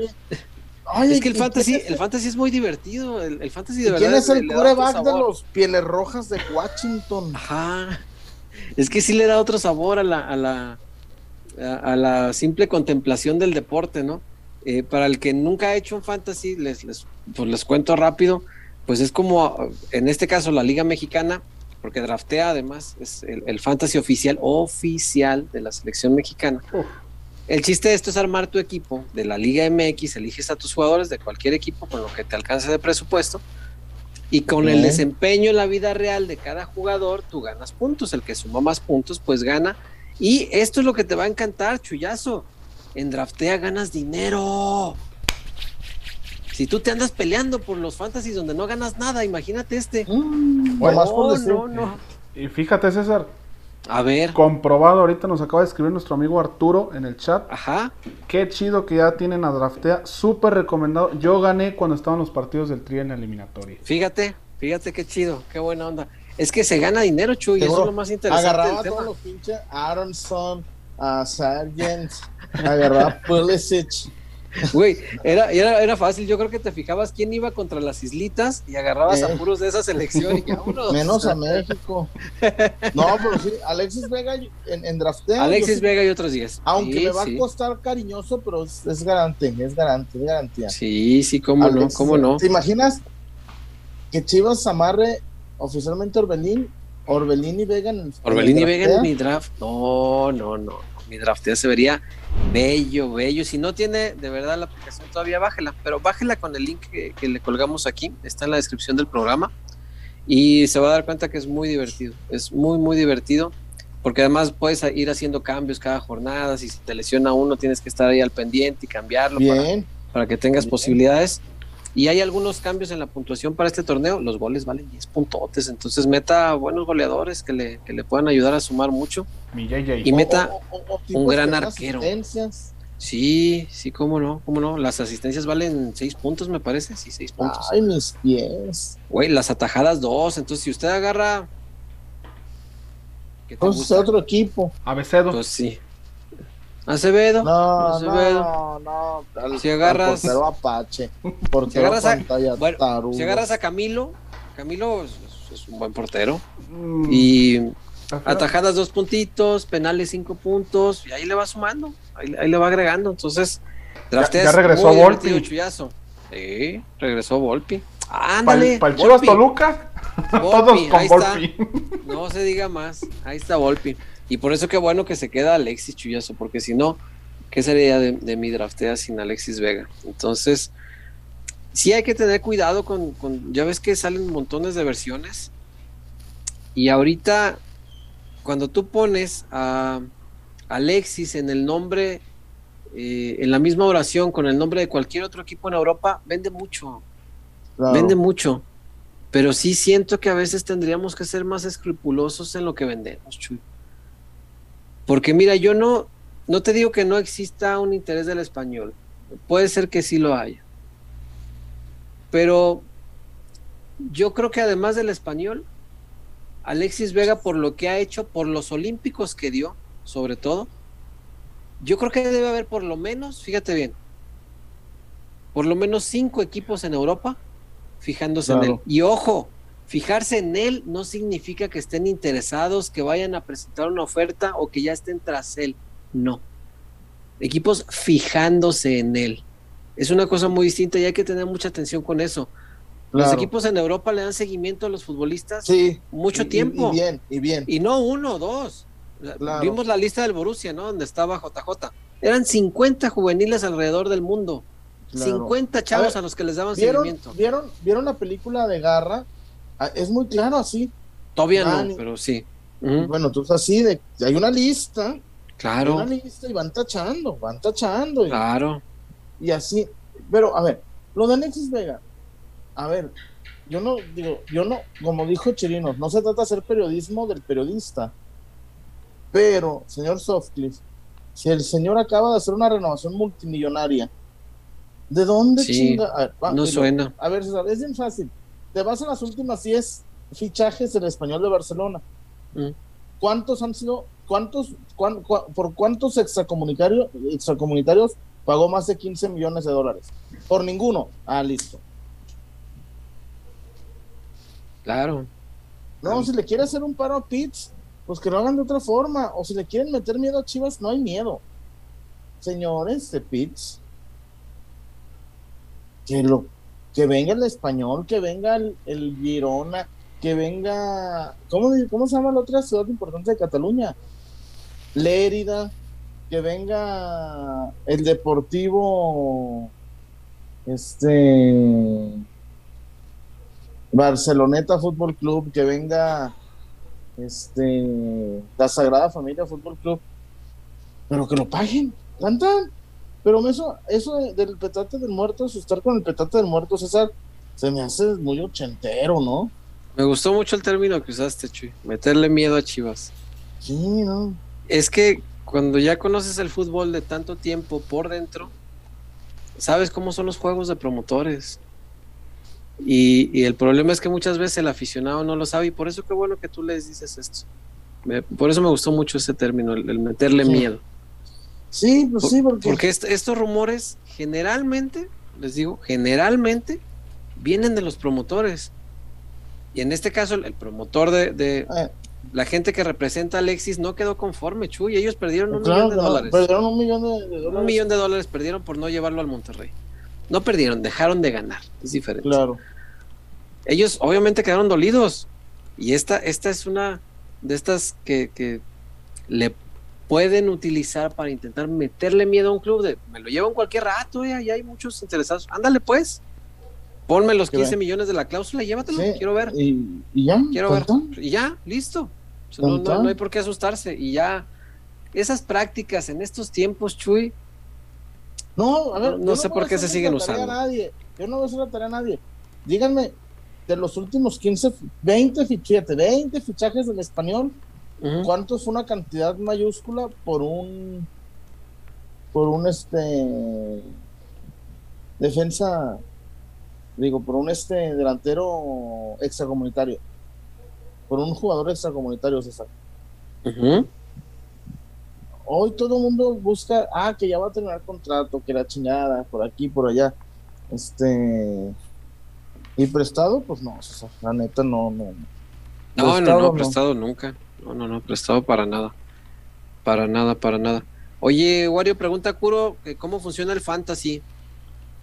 Ay, Es que el ¿y fantasy, es el fantasy es muy divertido. El, el fantasy de ¿Y verdad. quién es el coreback de los pieles rojas de Washington? Ajá. Es que sí le da otro sabor a la, a la, a, a la simple contemplación del deporte, ¿no? Eh, para el que nunca ha hecho un fantasy, les, les, pues les cuento rápido, pues es como, en este caso, la Liga Mexicana, porque draftea además, es el, el fantasy oficial, oficial de la selección mexicana. El chiste de esto es armar tu equipo de la Liga MX, eliges a tus jugadores de cualquier equipo con lo que te alcance de presupuesto y con el desempeño en la vida real de cada jugador tú ganas puntos, el que suma más puntos pues gana. Y esto es lo que te va a encantar, chullazo, en draftea ganas dinero. Si tú te andas peleando por los fantasies donde no ganas nada, imagínate este. Mm, no, no, no. Y fíjate, César, A ver, comprobado, ahorita nos acaba de escribir nuestro amigo Arturo en el chat. ajá. Qué chido que ya tienen a Draftea, súper recomendado. Yo gané cuando estaban los partidos del Tri en la eliminatoria. Fíjate, fíjate qué chido, qué buena onda. Es que se gana dinero, Chuy, y eso es lo más interesante Agarraba todos tema. los pinches Aronson, a Sargent, [LAUGHS] agarraba Pulisic. Güey, era, era, era fácil. Yo creo que te fijabas quién iba contra las islitas y agarrabas a Eh. puros de esa selección y [LAUGHS] vámonos. Menos a México. No, pero sí, Alexis Vega en, en draftea. Alexis Vega y otros 10. Aunque Sí, me va sí. a costar cariñoso, pero es, es garante, es garante, es garantía. Sí, sí, cómo no, cómo no. ¿Te imaginas que Chivas amarre oficialmente a Orbelín? Orbelín y Vega en el Orbelín y en el Vega en draftea? mi draft. No, no, no. Mi draft ya se vería bello, bello. Si no tiene de verdad la aplicación todavía, bájela. Pero bájela con el link que, que le colgamos aquí. Está en la descripción del programa. Y se va a dar cuenta que es muy divertido. Es muy, muy divertido. Porque además puedes ir haciendo cambios cada jornada. Si te lesiona uno, tienes que estar ahí al pendiente y cambiarlo para, que tengas Bien. posibilidades. Y hay algunos cambios en la puntuación para este torneo. Los goles valen 10 puntotes. Entonces meta buenos goleadores que le, que le puedan ayudar a sumar mucho. Mi. Y meta O- o- o- o tipos un gran arquero. asistencias. Sí, sí, cómo no, cómo no. Las asistencias valen 6 puntos, me parece. Sí, 6 puntos. Ay, mis pies. Güey, las atajadas 2. Entonces, si usted agarra. ¿Qué te Entonces, gusta? otro equipo. Abecedo. Pues sí. Acevedo. No, Acevedo. no, no. Al, Si agarras- portero Apache. Portero Si agarras a- pantalla Bueno, tarugo. si agarras a Camilo, Camilo es, es un buen portero. Mm, Y Atajadas dos puntitos, penales cinco puntos, y ahí le va sumando, ahí, ahí le va agregando. Entonces, drafteas ya regresó Volpi. Sí, regresó Volpi. Ándale. Para el Chivas [LAUGHS] Volpi. Toluca, todos con está. Volpi. No se diga más. Ahí está Volpi. Y por eso qué bueno que se queda Alexis Chuyazo, porque si no, ¿qué sería de, de mi draftea sin Alexis Vega? Entonces, sí hay que tener cuidado con, con- ya ves que salen montones de versiones. Y ahorita, cuando tú pones a Alexis en el nombre, eh, en la misma oración con el nombre de cualquier otro equipo en Europa, vende mucho. Claro. Vende mucho. Pero sí siento que a veces tendríamos que ser más escrupulosos en lo que vendemos, Chuy. Porque mira, yo no, no te digo que no exista un interés del español. Puede ser que sí lo haya. Pero yo creo que además del español, Alexis Vega, por lo que ha hecho, por los olímpicos que dio, sobre todo, yo creo que debe haber por lo menos, fíjate bien, por lo menos cinco equipos en Europa fijándose en él. Y ojo, fijarse en él no significa que estén interesados, que vayan a presentar una oferta o que ya estén tras él. No. Equipos fijándose en él. Es una cosa muy distinta y hay que tener mucha atención con eso. Los equipos en Europa le dan seguimiento a los futbolistas Sí. mucho y- tiempo. Y, bien, y bien. Y no uno o dos. Claro. Vimos la lista del Borussia, ¿no? Donde estaba JJ. Eran 50 juveniles alrededor del mundo. Claro. 50 chavos A ver, a, los que les daban ¿Vieron, seguimiento. ¿vieron, ¿Vieron la película de Garra? Ah, Es muy claro así. Todavía no, pero sí. Bueno, entonces así de hay una lista, hay Claro, una lista y van tachando, van tachando y, claro. y así. Pero a ver, lo de Alexis Vega, a ver, yo no digo, yo no, como dijo Chirinos, no se trata de hacer periodismo del periodista. Pero, señor Softcliffe, si el señor acaba de hacer una renovación multimillonaria, ¿de dónde Sí, chinga? A ver, va, No suena. A ver, César, es bien fácil. Te vas a las últimas 10 fichajes del español de Barcelona. Mm. ¿Cuántos han sido, cuántos, cuán- cua- por cuántos extracomunitarios, extracomunitarios pagó más de 15 millones de dólares? Por ninguno. Ah, listo. Claro. No, si le quiere hacer un paro a Pitts, pues que lo hagan de otra forma. O si le quieren meter miedo a Chivas, no hay miedo. Señores de Pitts, que lo que venga el español, que venga el, el Girona, que venga. ¿cómo, ¿Cómo se llama la otra ciudad importante de Cataluña? Lérida, que venga el Deportivo. Este. Barceloneta Fútbol Club, que venga este la Sagrada Familia Fútbol Club, pero que lo paguen, tan. Pero eso, eso de- del petate del muerto, asustar con el petate del muerto, César, se me hace muy ochentero, ¿no? Me gustó mucho el término que usaste, Chuy. Meterle miedo a Chivas. Sí, ¿no? Es que cuando ya conoces el fútbol de tanto tiempo por dentro, sabes cómo son los juegos de promotores. Y, y el problema es que muchas veces el aficionado no lo sabe y por eso qué bueno que tú les dices esto. Me- por eso me gustó mucho ese término, el, el meterle Sí. miedo. Sí, pues Por- sí, porque, Porque est- estos rumores generalmente, les digo, generalmente vienen de los promotores. Y en este caso, el, el promotor de, de eh, la gente que representa a Alexis no quedó conforme, Chuy. Ellos perdieron un claro millón de dólares. perdieron un millón de, de dólares. Un millón de dólares perdieron por no llevarlo al Monterrey. No perdieron, dejaron de ganar. Es diferente. Claro, Ellos obviamente quedaron dolidos. Y esta, esta es una de estas que, que le pueden utilizar para intentar meterle miedo a un club de me lo llevo en cualquier rato, ya, ya hay muchos interesados. Ándale pues. Ponme los Que 15 ve. millones de la cláusula y llévatelo. sí, Quiero ver. Y, y ya, Quiero ver. Y ya, listo. O sea, no, no- no hay por qué asustarse. Y ya, esas prácticas en estos tiempos, Chuy, No, a ver, No- yo sé por qué se siguen a usando. nadie. Yo no voy a hacer la tarea a nadie. Díganme, de los últimos 15, 20, fi- fíjate, 20 fichajes del español, ¿cuánto es una cantidad mayúscula por un por un este defensa digo por un este delantero extracomunitario por un jugador extracomunitario César ujú. hoy todo el mundo busca ah que ya va a terminar contrato que la chingada por aquí por allá este y prestado pues no César, la neta no no No, no, Prestado, no, no. prestado nunca. No, no, no, prestado para nada. Para nada, para nada. Oye, Wario pregunta a Kuro que cómo funciona el fantasy.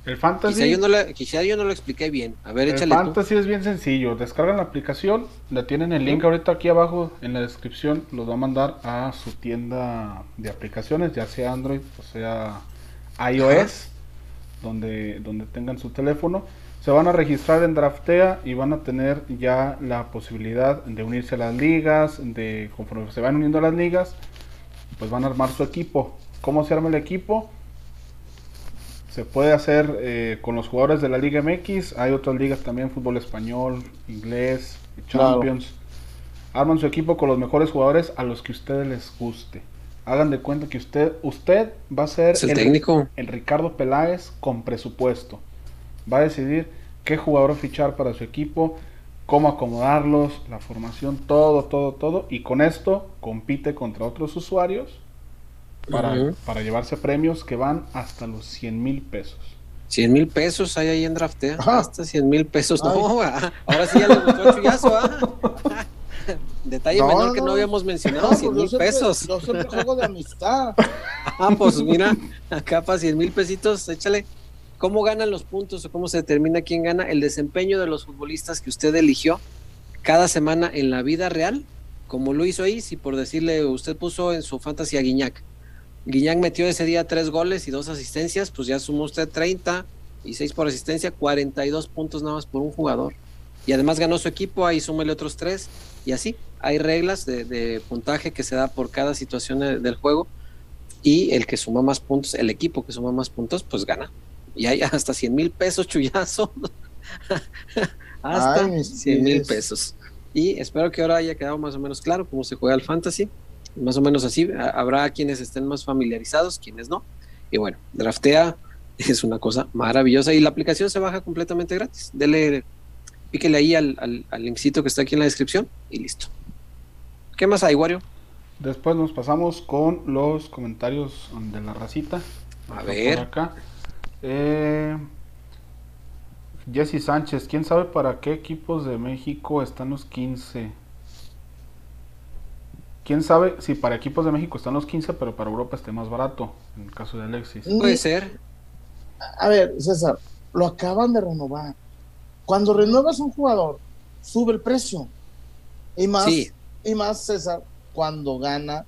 El fantasy. Quizá yo, no le, quizá yo no lo expliqué bien. A ver, el échale. fantasy es bien sencillo. Descargan la aplicación, la tienen el link ahorita aquí abajo en la descripción. Los va a mandar a su tienda de aplicaciones, ya sea Android o sea iOS, donde, donde tengan su teléfono. Se van a registrar en Draftea y van a tener ya la posibilidad de unirse a las ligas. De conforme se van uniendo a las ligas, pues van a armar su equipo. ¿Cómo se arma el equipo? Se puede hacer eh, con los jugadores de la Liga MX. Hay otras ligas también, fútbol español, inglés, Champions. Arman su equipo con los mejores jugadores a los que ustedes les guste. Hagan de cuenta que usted, usted va a ser el, técnico. el Ricardo Peláez con presupuesto. Va a decidir qué jugador fichar para su equipo, cómo acomodarlos, la formación, todo, todo, todo. Y con esto compite contra otros usuarios para, para llevarse premios que van hasta los 100 mil pesos. 100 mil pesos hay ahí en Draftea. Ajá. Hasta 100 mil pesos. Ay. No, [LAUGHS] ah, ahora sí ya le gustó el chullazo, ¿ah? [LAUGHS] Detalle No, menor que no. no habíamos mencionado, No, 100 pues yo mil siempre- pesos. Yo siempre juego de amistad. [LAUGHS] Ah, pues mira, acá para 100 mil pesitos, échale. ¿Cómo ganan los puntos o cómo se determina quién gana? El desempeño de los futbolistas que usted eligió cada semana en la vida real, como lo hizo ahí, si por decirle, usted puso en su fantasy a Guiñac. Guiñac metió ese día tres goles y dos asistencias, pues ya sumó usted 30 y 6 por asistencia, 42 puntos nada más por un jugador. Y además ganó su equipo, ahí súmele otros tres y así. Hay reglas de, puntaje que se da por cada situación de- del juego y el que suma más puntos, el equipo que suma más puntos, pues gana. Y hay hasta 100 mil pesos, chullazo. [LAUGHS] hasta Ay, mis 100 mil pesos. Y espero que ahora haya quedado más o menos claro cómo se juega el fantasy. Más o menos así. Ha- Habrá quienes estén más familiarizados, quienes no. Y bueno, draftea [LAUGHS] es una cosa maravillosa y la aplicación se baja completamente gratis. Dele, píquele ahí al, al, al linkcito que está aquí en la descripción y listo. ¿Qué más hay, Wario? Después nos pasamos con los comentarios de la racita. A ver. Por acá. Eh, Jesse Sánchez, ¿quién sabe para qué equipos de México están los 15? ¿Quién sabe si para equipos de México están los 15, pero para Europa esté más barato? En el caso de Alexis. Puede ser. A ver, César, lo acaban de renovar. Cuando renuevas un jugador, sube el precio. Y más, Sí. y más, César, cuando gana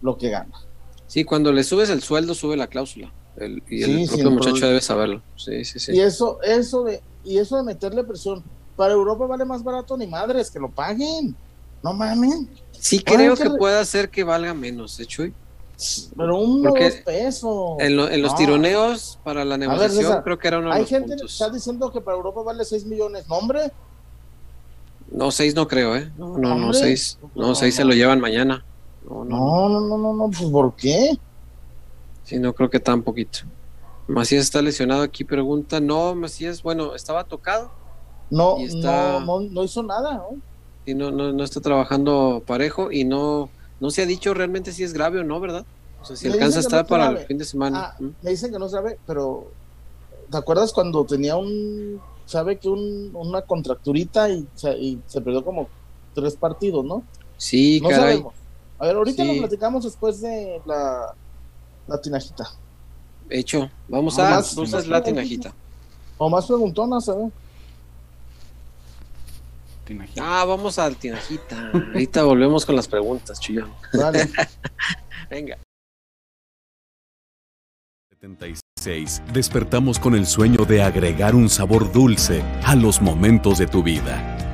lo que gana. Sí, cuando le subes el sueldo, sube la cláusula. El- y el Sí, propio muchacho problema. debe saberlo. Sí, sí, sí. Y eso, eso de, y eso de meterle presión, para Europa vale más barato ni madres, que lo paguen. No mamen. Sí, creo que que puede hacer que valga menos, ¿eh, Chuy? Pero un o Porque dos pesos. En, lo- en los No. tironeos para la negociación, César, creo que era uno de Hay los gente que está diciendo que para Europa vale 6 millones. No, hombre. No, seis no creo, ¿eh? No, no, no, Hombre. seis. No, No, seis se lo llevan mañana. No, no, no. No, no, no, no, no, pues ¿por qué? Sí, no creo que tan poquito. Macías está lesionado aquí, pregunta. No, Macías, bueno, estaba tocado No, está- no, no, no hizo nada, ¿no? y no, no, no está trabajando parejo y no, no se ha dicho realmente si es grave o no, ¿verdad? O sea, si Me alcanza a estar para grave. el fin de semana. Ah, ¿Mm? me dicen que no sabe, pero ¿te acuerdas cuando tenía un, sabe que un, una contracturita y se, y se perdió como tres partidos, ¿no? Sí, No caray. sabemos. A ver, ahorita Sí. lo platicamos después de la, la tinajita. Hecho. Vamos No a más, dulces no la más. tinajita. O más preguntonas, ¿sabes? Tinajita. Ah, vamos al tinajita. Ahorita volvemos con las preguntas, chillón. Dale. [LAUGHS] Venga. 76. Despertamos con el sueño de agregar un sabor dulce a los momentos de tu vida.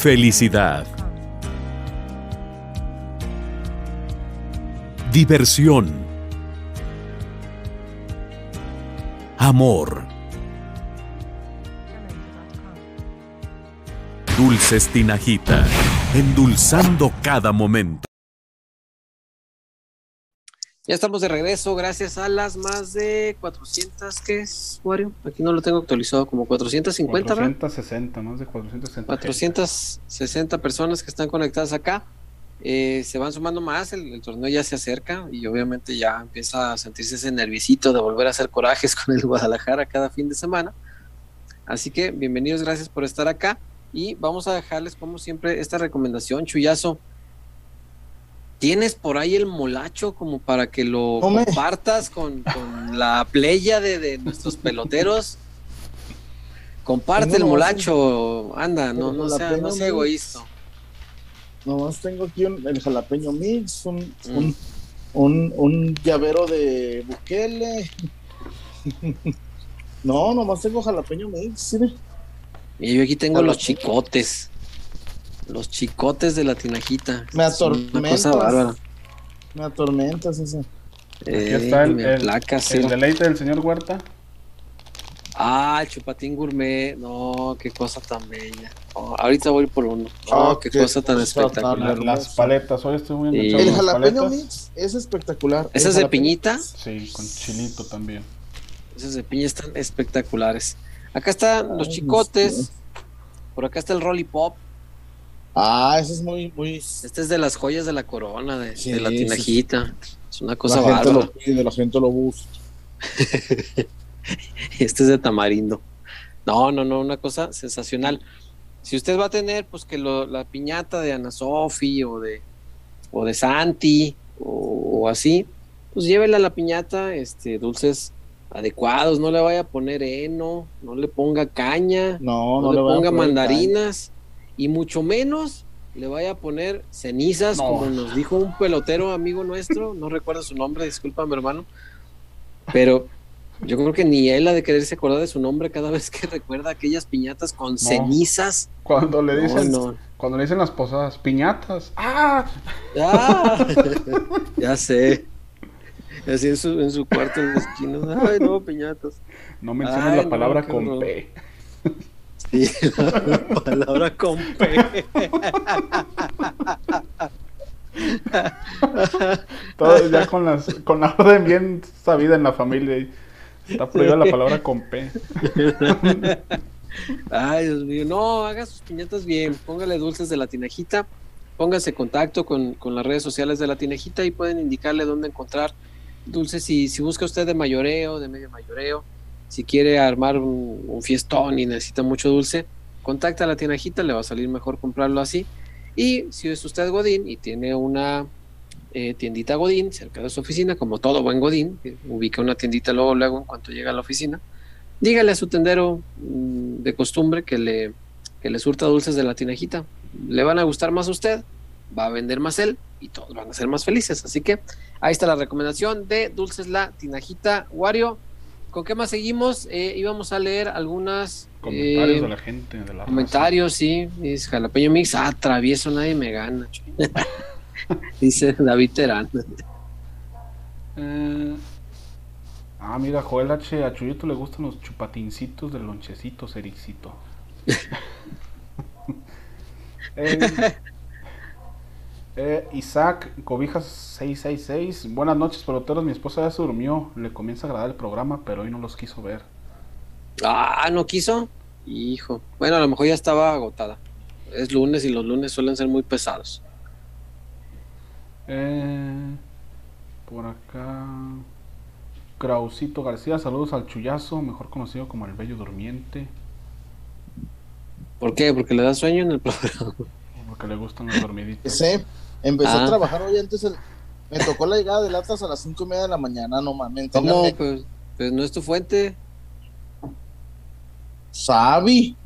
Felicidad. Diversión. Amor. Dulces Tinajita, endulzando cada momento. Ya estamos de regreso, gracias a las más de 400, ¿qué es, Wario? Aquí no lo tengo actualizado, como 450, ¿verdad? 460, más de 460. 460 personas que están conectadas acá. Eh, se van sumando más, el, el, torneo ya se acerca y obviamente ya empieza a sentirse ese nerviosito de volver a hacer corajes [LAUGHS] con el Guadalajara cada fin de semana. Así que bienvenidos, gracias por estar acá y vamos a dejarles como siempre esta recomendación, Chuyazo. ¿Tienes por ahí el molacho como para que lo Hombre. compartas con, con la playa de, de nuestros peloteros? Comparte el molacho, anda, no, no sea, no sea egoísta. Nomás tengo aquí un- el jalapeño mix, un, Mm. un, un, un llavero de Bukele. [LAUGHS] no, nomás tengo jalapeño mix, ¿sí? Y yo aquí tengo los chicotes. Los chicotes de la tinajita. Me atormentas. cosa bárbara. Me atormentas ese. Aquí Eh, está el, me el- aplaca, sí. el deleite del señor Huerta. Ah, el chupatín gourmet. No, qué cosa tan bella. Oh, ahorita voy por uno. Oh, qué, qué cosa tan espectacular. Las, paletas, hoy estoy muy Sí. enganchado El jalapeño paletas. mix es espectacular. ¿Esa El es de piñita? Sí, con chilito también. Esas de piña están espectaculares. Acá están los chicotes. Por acá está el Rolly Pop. Ah, ese es muy, muy. Este es de las joyas de la corona, de, Sí, de la sí, tinajita. Es una cosa la gente lo pide, la gente lo busca. [LAUGHS] Este es de tamarindo. No, no, no, una cosa sensacional. Si usted va a tener, pues que lo- la piñata de Ana Sofi o de, o de Santi o, o así, pues llévele a la piñata este, dulces adecuados. No le vaya a poner heno, no le ponga caña, No, no, no, le ponga mandarinas y mucho menos le vaya a poner cenizas, No. como nos dijo un pelotero amigo nuestro, no recuerdo su nombre, disculpa mi hermano, pero yo creo que ni él ha de quererse acordar de su nombre cada vez que recuerda aquellas piñatas con cenizas. Cuando le dicen, no. cuando le dicen las posadas, piñatas. ¡Ah! ¡Ah! [LAUGHS] ya sé. Así en su, en su cuarto en la esquina. Ay, no, piñatas. No menciones la palabra con. P. Sí, la palabra con P. Todo ya con las con la orden bien sabida en la familia. y Está prohibida la palabra con P. Ay, Dios mío, no, haga sus piñatas bien, póngale dulces de la tinajita, póngase en contacto con, con las redes sociales de la tinajita y pueden indicarle dónde encontrar dulces. Si, si busca usted de mayoreo, de medio mayoreo, si quiere armar un, fiestón y necesita mucho dulce, contacta a la tinajita, le va a salir mejor comprarlo así. Y si es usted Godín y tiene una eh, tiendita Godín cerca de su oficina, como todo buen Godín, ubica una tiendita luego, luego en cuanto llega a la oficina, dígale a su tendero mm, de costumbre que le, que le surta dulces de la tinajita. Le van a gustar más a usted, va a vender más él y todos van a ser más felices. Así que ahí está la recomendación de Dulces La Tinajita Wario. ¿Con qué más seguimos? Eh, íbamos a leer algunas Comentarios eh, de la gente, de la raza. comentarios, sí. Es jalapeño mix. Ah, travieso, nadie me gana. [LAUGHS] Dice David Terán. Eh, ah, mira, Joel H. A Chuyito le gustan los chupatincitos de lonchecitos, Ericito. [LAUGHS] [LAUGHS] Eh, Isaac Cobijas 666. Buenas noches, peloteros. Mi esposa ya se durmió. Le comienza a agradar el programa, pero hoy no los quiso ver. Ah, ¿no quiso? Hijo. Bueno, a lo mejor ya estaba agotada. Es lunes y los lunes suelen ser muy pesados. Eh, por acá. Krausito García, saludos al Chuyazo, mejor conocido como el Bello Durmiente, ¿Por qué? Porque le da sueño en el [LAUGHS] programa. porque le gustan los dormiditos. Ese empezó Ah. a trabajar hoy antes. el- me tocó la llegada de latas a las cinco y media de la mañana, no mames. ¿Cómo? téngame- Pues, pues no es tu fuente, Sabi.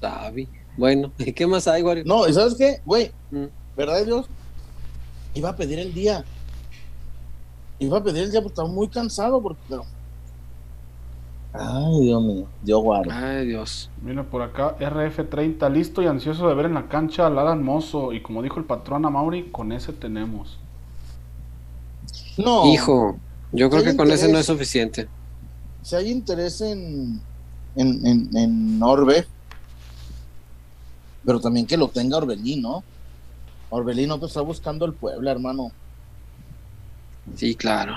Sabi. Bueno, ¿y qué más hay, Wario? No, ¿y sabes qué? Güey, Mm. ¿verdad de Dios? Iba a pedir el día. Iba a pedir el día porque estaba muy cansado. Porque, pero Ay, Dios mío, Dios guarda. Ay, Dios. Mira por acá, RF30, listo y ansioso de ver en la cancha al Alan Mozo. Y como dijo el patrón a Mauri, con ese tenemos. No, Hijo, yo creo que con ese no es suficiente. si hay interés en, en, en, en Orbe, pero también que lo tenga Orbelín, ¿no? Orbelín no te está buscando el Puebla, hermano. Sí, claro.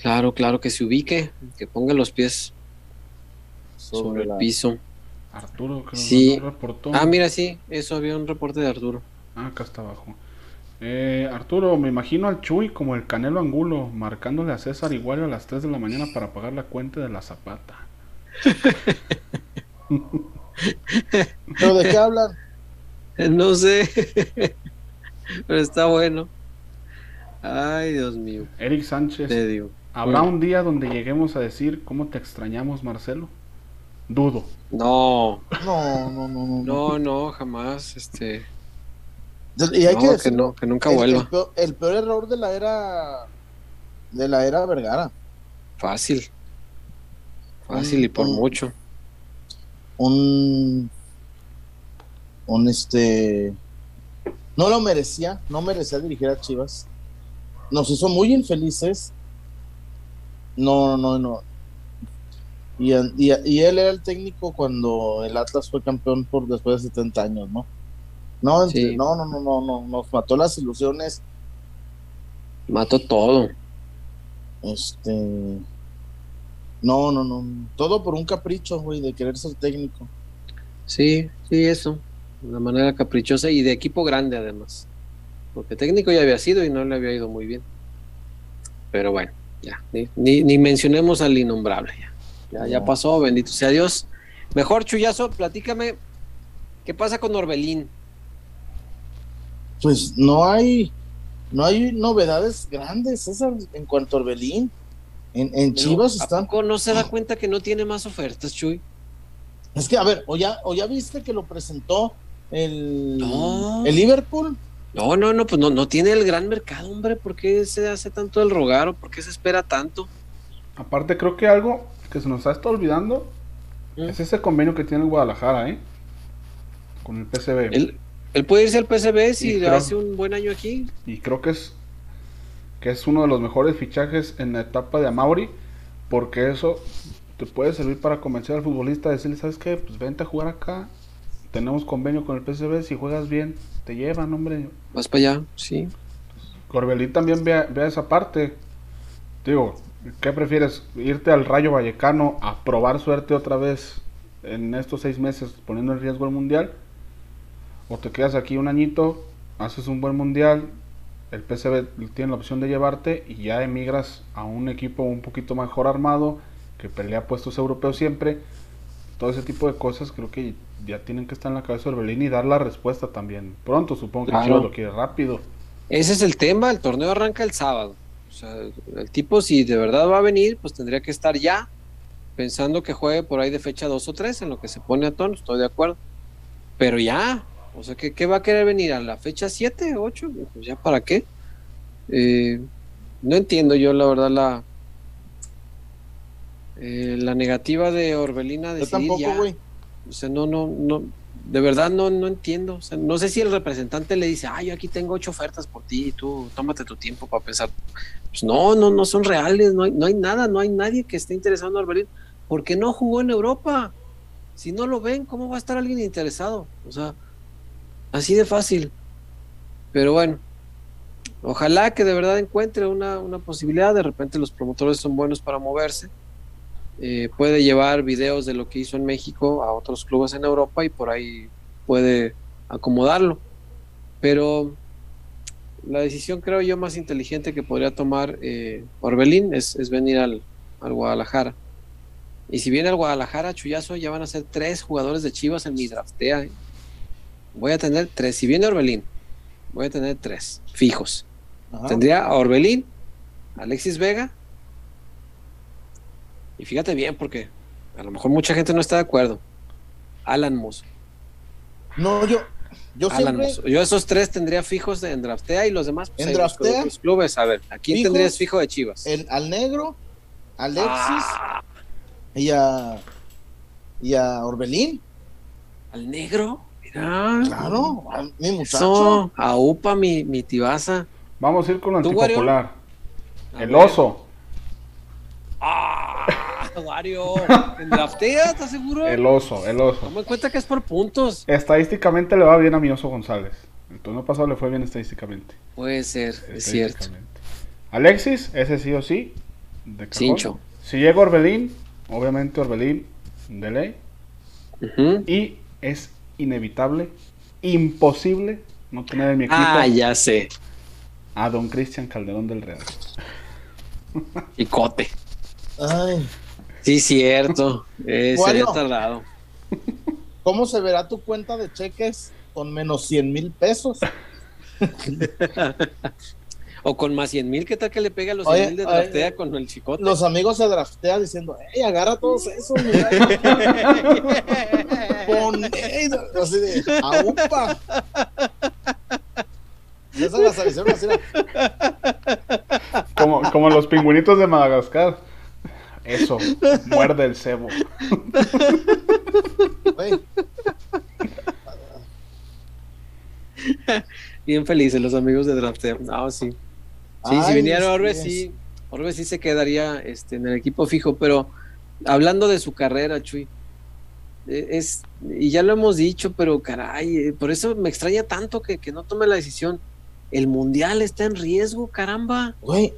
Claro, claro, que se ubique, que ponga los pies sobre, el la- piso. Arturo, creo Sí. que no reportó. Ah, mira, sí, eso había un reporte de Arturo. Ah, acá está abajo. Eh, Arturo, me imagino al Chuy como el Canelo Angulo, marcándole a César igual a las 3 de la mañana para pagar la cuenta de la zapata. [LAUGHS] ¿Pero de qué hablan? [LAUGHS] No sé, [LAUGHS] pero está bueno. Ay, Dios mío, Eric Sánchez, te digo. ¿Habrá un día donde lleguemos a decir cómo te extrañamos, Marcelo? Dudo. No, No, no, no, no. no. no, no, jamás, este, Y hay no, que no, que nunca el, vuelva. el peor, el peor error de la era de la era Vergara. Fácil. Fácil y por Un- mucho. Un un este no lo merecía, no merecía dirigir a Chivas. Nos hizo muy infelices. No, no, no. Y, y, y él era el técnico cuando el Atlas fue campeón por después de 70 años, ¿no? No, entre- Sí. no, no, no, no, no, nos mató las ilusiones. Mató todo. Este. No, no, no. Todo por un capricho, güey, de querer ser técnico. Sí, sí, eso. De una manera caprichosa y de equipo grande además. Porque técnico ya había sido y no le había ido muy bien. Pero bueno, ya. Ni, ni, ni mencionemos al innombrable. Ya. Ya, ya No. pasó, bendito sea Dios. Mejor, Chuyazo, platícame. ¿Qué pasa con Orbelín? Pues no hay. No hay novedades grandes, César, en cuanto a Orbelín. En, Chivas ¿a están. poco no se da cuenta que no tiene más ofertas, Chuy? Es que, a ver, o ya, o ya viste que lo presentó el, No. el Liverpool. No, no, no, pues no, no tiene el gran mercado, hombre. ¿Por qué se hace tanto el rogar o por qué se espera tanto? Aparte, creo que algo que se nos ha estado olvidando Mm. es ese convenio que tiene el Guadalajara, ¿eh? Con el PCB. Él, él puede irse al PSV si creo- hace un buen año aquí. Y creo que es que es uno de los mejores fichajes en la etapa de Amauri, porque eso te puede servir para convencer al futbolista, decirle, ¿sabes qué? Pues vente a jugar acá. Tenemos convenio con el PSV, si juegas bien, te llevan, hombre. Vas para allá, sí. Corbelín también vea, vea esa parte. Digo, ¿qué prefieres? ¿Irte al Rayo Vallecano a probar suerte otra vez en estos seis meses poniendo en riesgo el mundial? ¿O te quedas aquí un añito, haces un buen mundial, el PSV tiene la opción de llevarte y ya emigras a un equipo un poquito mejor armado que pelea puestos europeos siempre? Todo ese tipo de cosas creo que ya tienen que estar en la cabeza de Orbelín y dar la respuesta también. Pronto, supongo que Claro. Chivas lo quiere rápido. Ese es el tema, el torneo arranca el sábado. O sea, el tipo si de verdad va a venir, pues tendría que estar ya, pensando que juegue por ahí de fecha 2 o 3, en lo que se pone a tono, estoy de acuerdo. Pero ya, o sea, ¿qué, qué va a querer venir? ¿A la fecha 7, 8? Pues ya, ¿para qué? Eh, no entiendo yo, la verdad, la, eh, la negativa de Orbelina de Yo tampoco, güey. O sea, no, no, no, de verdad no, no entiendo. O sea, no sé si el representante le dice, ah, yo aquí tengo ocho ofertas por ti y tú tómate tu tiempo para pensar. Pues no, no, no son reales, no hay, no hay nada, no hay nadie que esté interesado en Orbelín. ¿Por qué no jugó en Europa? Si no lo ven, ¿cómo va a estar alguien interesado? O sea, así de fácil. Pero bueno, ojalá que de verdad encuentre una, una posibilidad. De repente los promotores son buenos para moverse. Eh, puede llevar videos de lo que hizo en México a otros clubes en Europa y por ahí puede acomodarlo. Pero la decisión creo yo más inteligente que podría tomar eh, Orbelín es, es venir al, al Guadalajara. Y si viene al Guadalajara, Chuyazo, ya van a ser tres jugadores de Chivas en mi draftea. ¿eh? Voy a tener tres. Si viene Orbelín, voy a tener tres fijos. Ajá. Tendría a Orbelín, Alexis Vega. Y fíjate bien, porque a lo mejor mucha gente no está de acuerdo. Alan Mozo. No, yo, yo Alan siempre. Yo esos tres tendría fijos en Draftea y los demás pues, ¿En Draftea? clubes. A ver, ¿a quién ¿Fijos? tendrías fijo de Chivas? el- al negro, Alexis Ah, y a y a Orbelín. al negro. Mira. Claro, a mi muchacho. Eso, a Upa, mi, mi tibaza. Vamos a ir con lo ¿Tú, Wario? antipopular. El ver. oso. Ah, Wario. [LAUGHS] ¿En draftea? ¿Estás seguro? El oso, el oso. Toma en cuenta que es por puntos. Estadísticamente le va bien a mi oso González. El turno pasado le fue bien estadísticamente. Puede ser, es cierto. Estadísticamente. Alexis, ese sí o sí. De. Cincho. Si llega Orbelín, obviamente Orbelín de ley. Y es inevitable, imposible no tener en mi equipo Ah, ya sé. a don Cristian Calderón del Real. Picote. Ay, Sí, cierto. Eh, Wario. tardado. ¿cómo se verá tu cuenta de cheques con menos 100 mil pesos? [LAUGHS] O con más 100 mil, ¿qué tal que le pega a los Oye, 100 mil de oye, draftea con el chicote? Los amigos se draftean diciendo, ¡Ey, agarra todos esos! Mira, [LAUGHS] pon, ey", así de, ¡aupa! Esas las avisaron así, Como, como los pingüinitos de Madagascar. Eso, [LAUGHS] muerde el cebo. Bien felices los amigos de draftea. Ah, sí. Sí, Ay, si viniera Orbe, sí. Orbe sí se quedaría este, en el equipo fijo, pero hablando de su carrera, Chuy, eh, es, y ya lo hemos dicho, pero caray, eh, por eso me extraña tanto que, que no tome la decisión. El mundial está en riesgo, caramba. güey,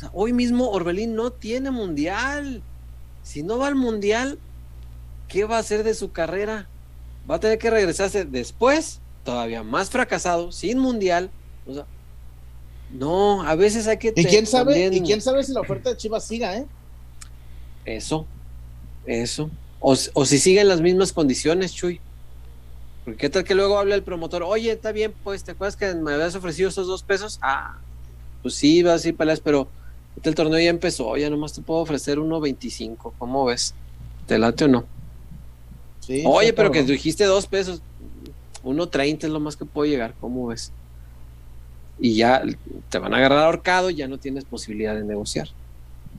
sea, hoy mismo Orbelín no tiene mundial. Si no va al mundial, ¿qué va a hacer de su carrera? Va a tener que regresarse después, todavía más fracasado, sin mundial. O sea, no, a veces hay que. ¿Y quién sabe? también- ¿Y quién sabe si la oferta de Chivas siga, eh? Eso, eso. O, o si siguen las mismas condiciones, Chuy. Porque qué tal que luego habla el promotor, oye, está bien, pues, ¿te acuerdas que me habías ofrecido esos dos pesos? Ah, pues sí, vas y peleas, pero el torneo ya empezó, ya nomás te puedo ofrecer 1.25, ¿cómo ves? ¿Te late o no? Sí, oye, sí, pero que dijiste dos pesos, 1.30 es lo más que puedo llegar, ¿cómo ves? Y ya te van a agarrar ahorcado, ya no tienes posibilidad de negociar.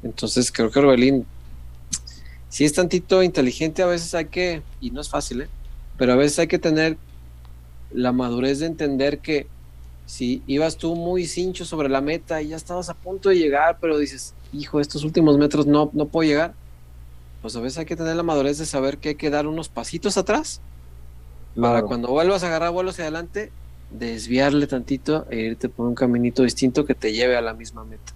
Entonces creo que Orbelín si es tantito inteligente, a veces hay que, y no es fácil, ¿eh? pero a veces hay que tener la madurez de entender que si ibas tú muy cincho sobre la meta y ya estabas a punto de llegar, pero dices, hijo, estos últimos metros no, no puedo llegar, pues a veces hay que tener la madurez de saber que hay que dar unos pasitos atrás para cuando vuelvas a agarrar vuelo hacia adelante, desviarle tantito e irte por un caminito distinto que te lleve a la misma meta.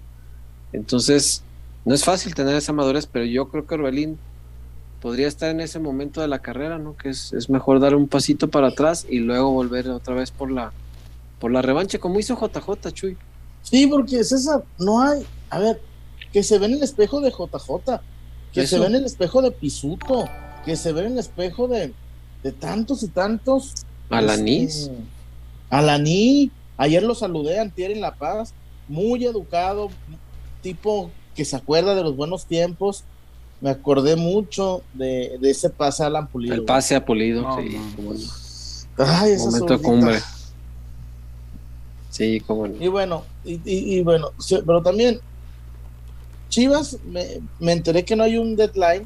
Entonces, no es fácil tener esa madurez, pero yo creo que Orbelín podría estar en ese momento de la carrera, ¿no? Que es, es mejor dar un pasito para atrás y luego volver otra vez por la por la revancha, como hizo JJ, Chuy. Sí, porque César, no hay. A ver, que se ve en el espejo de JJ, que Eso. se ve en el espejo de Pisuto, que se ve en el espejo de, de tantos y tantos. Alanís. este, Alaní, ayer lo saludé antier en La Paz, muy educado, tipo que se acuerda de los buenos tiempos. Me acordé mucho de, de ese pase a Alan Pulido. El pase a Pulido, No, sí, no. cómo no. Ay, esa Momento zurdita. cumbre. Sí, cómo no. Y bueno, y, y- y bueno, sí, pero también Chivas, me, me enteré que no hay un deadline,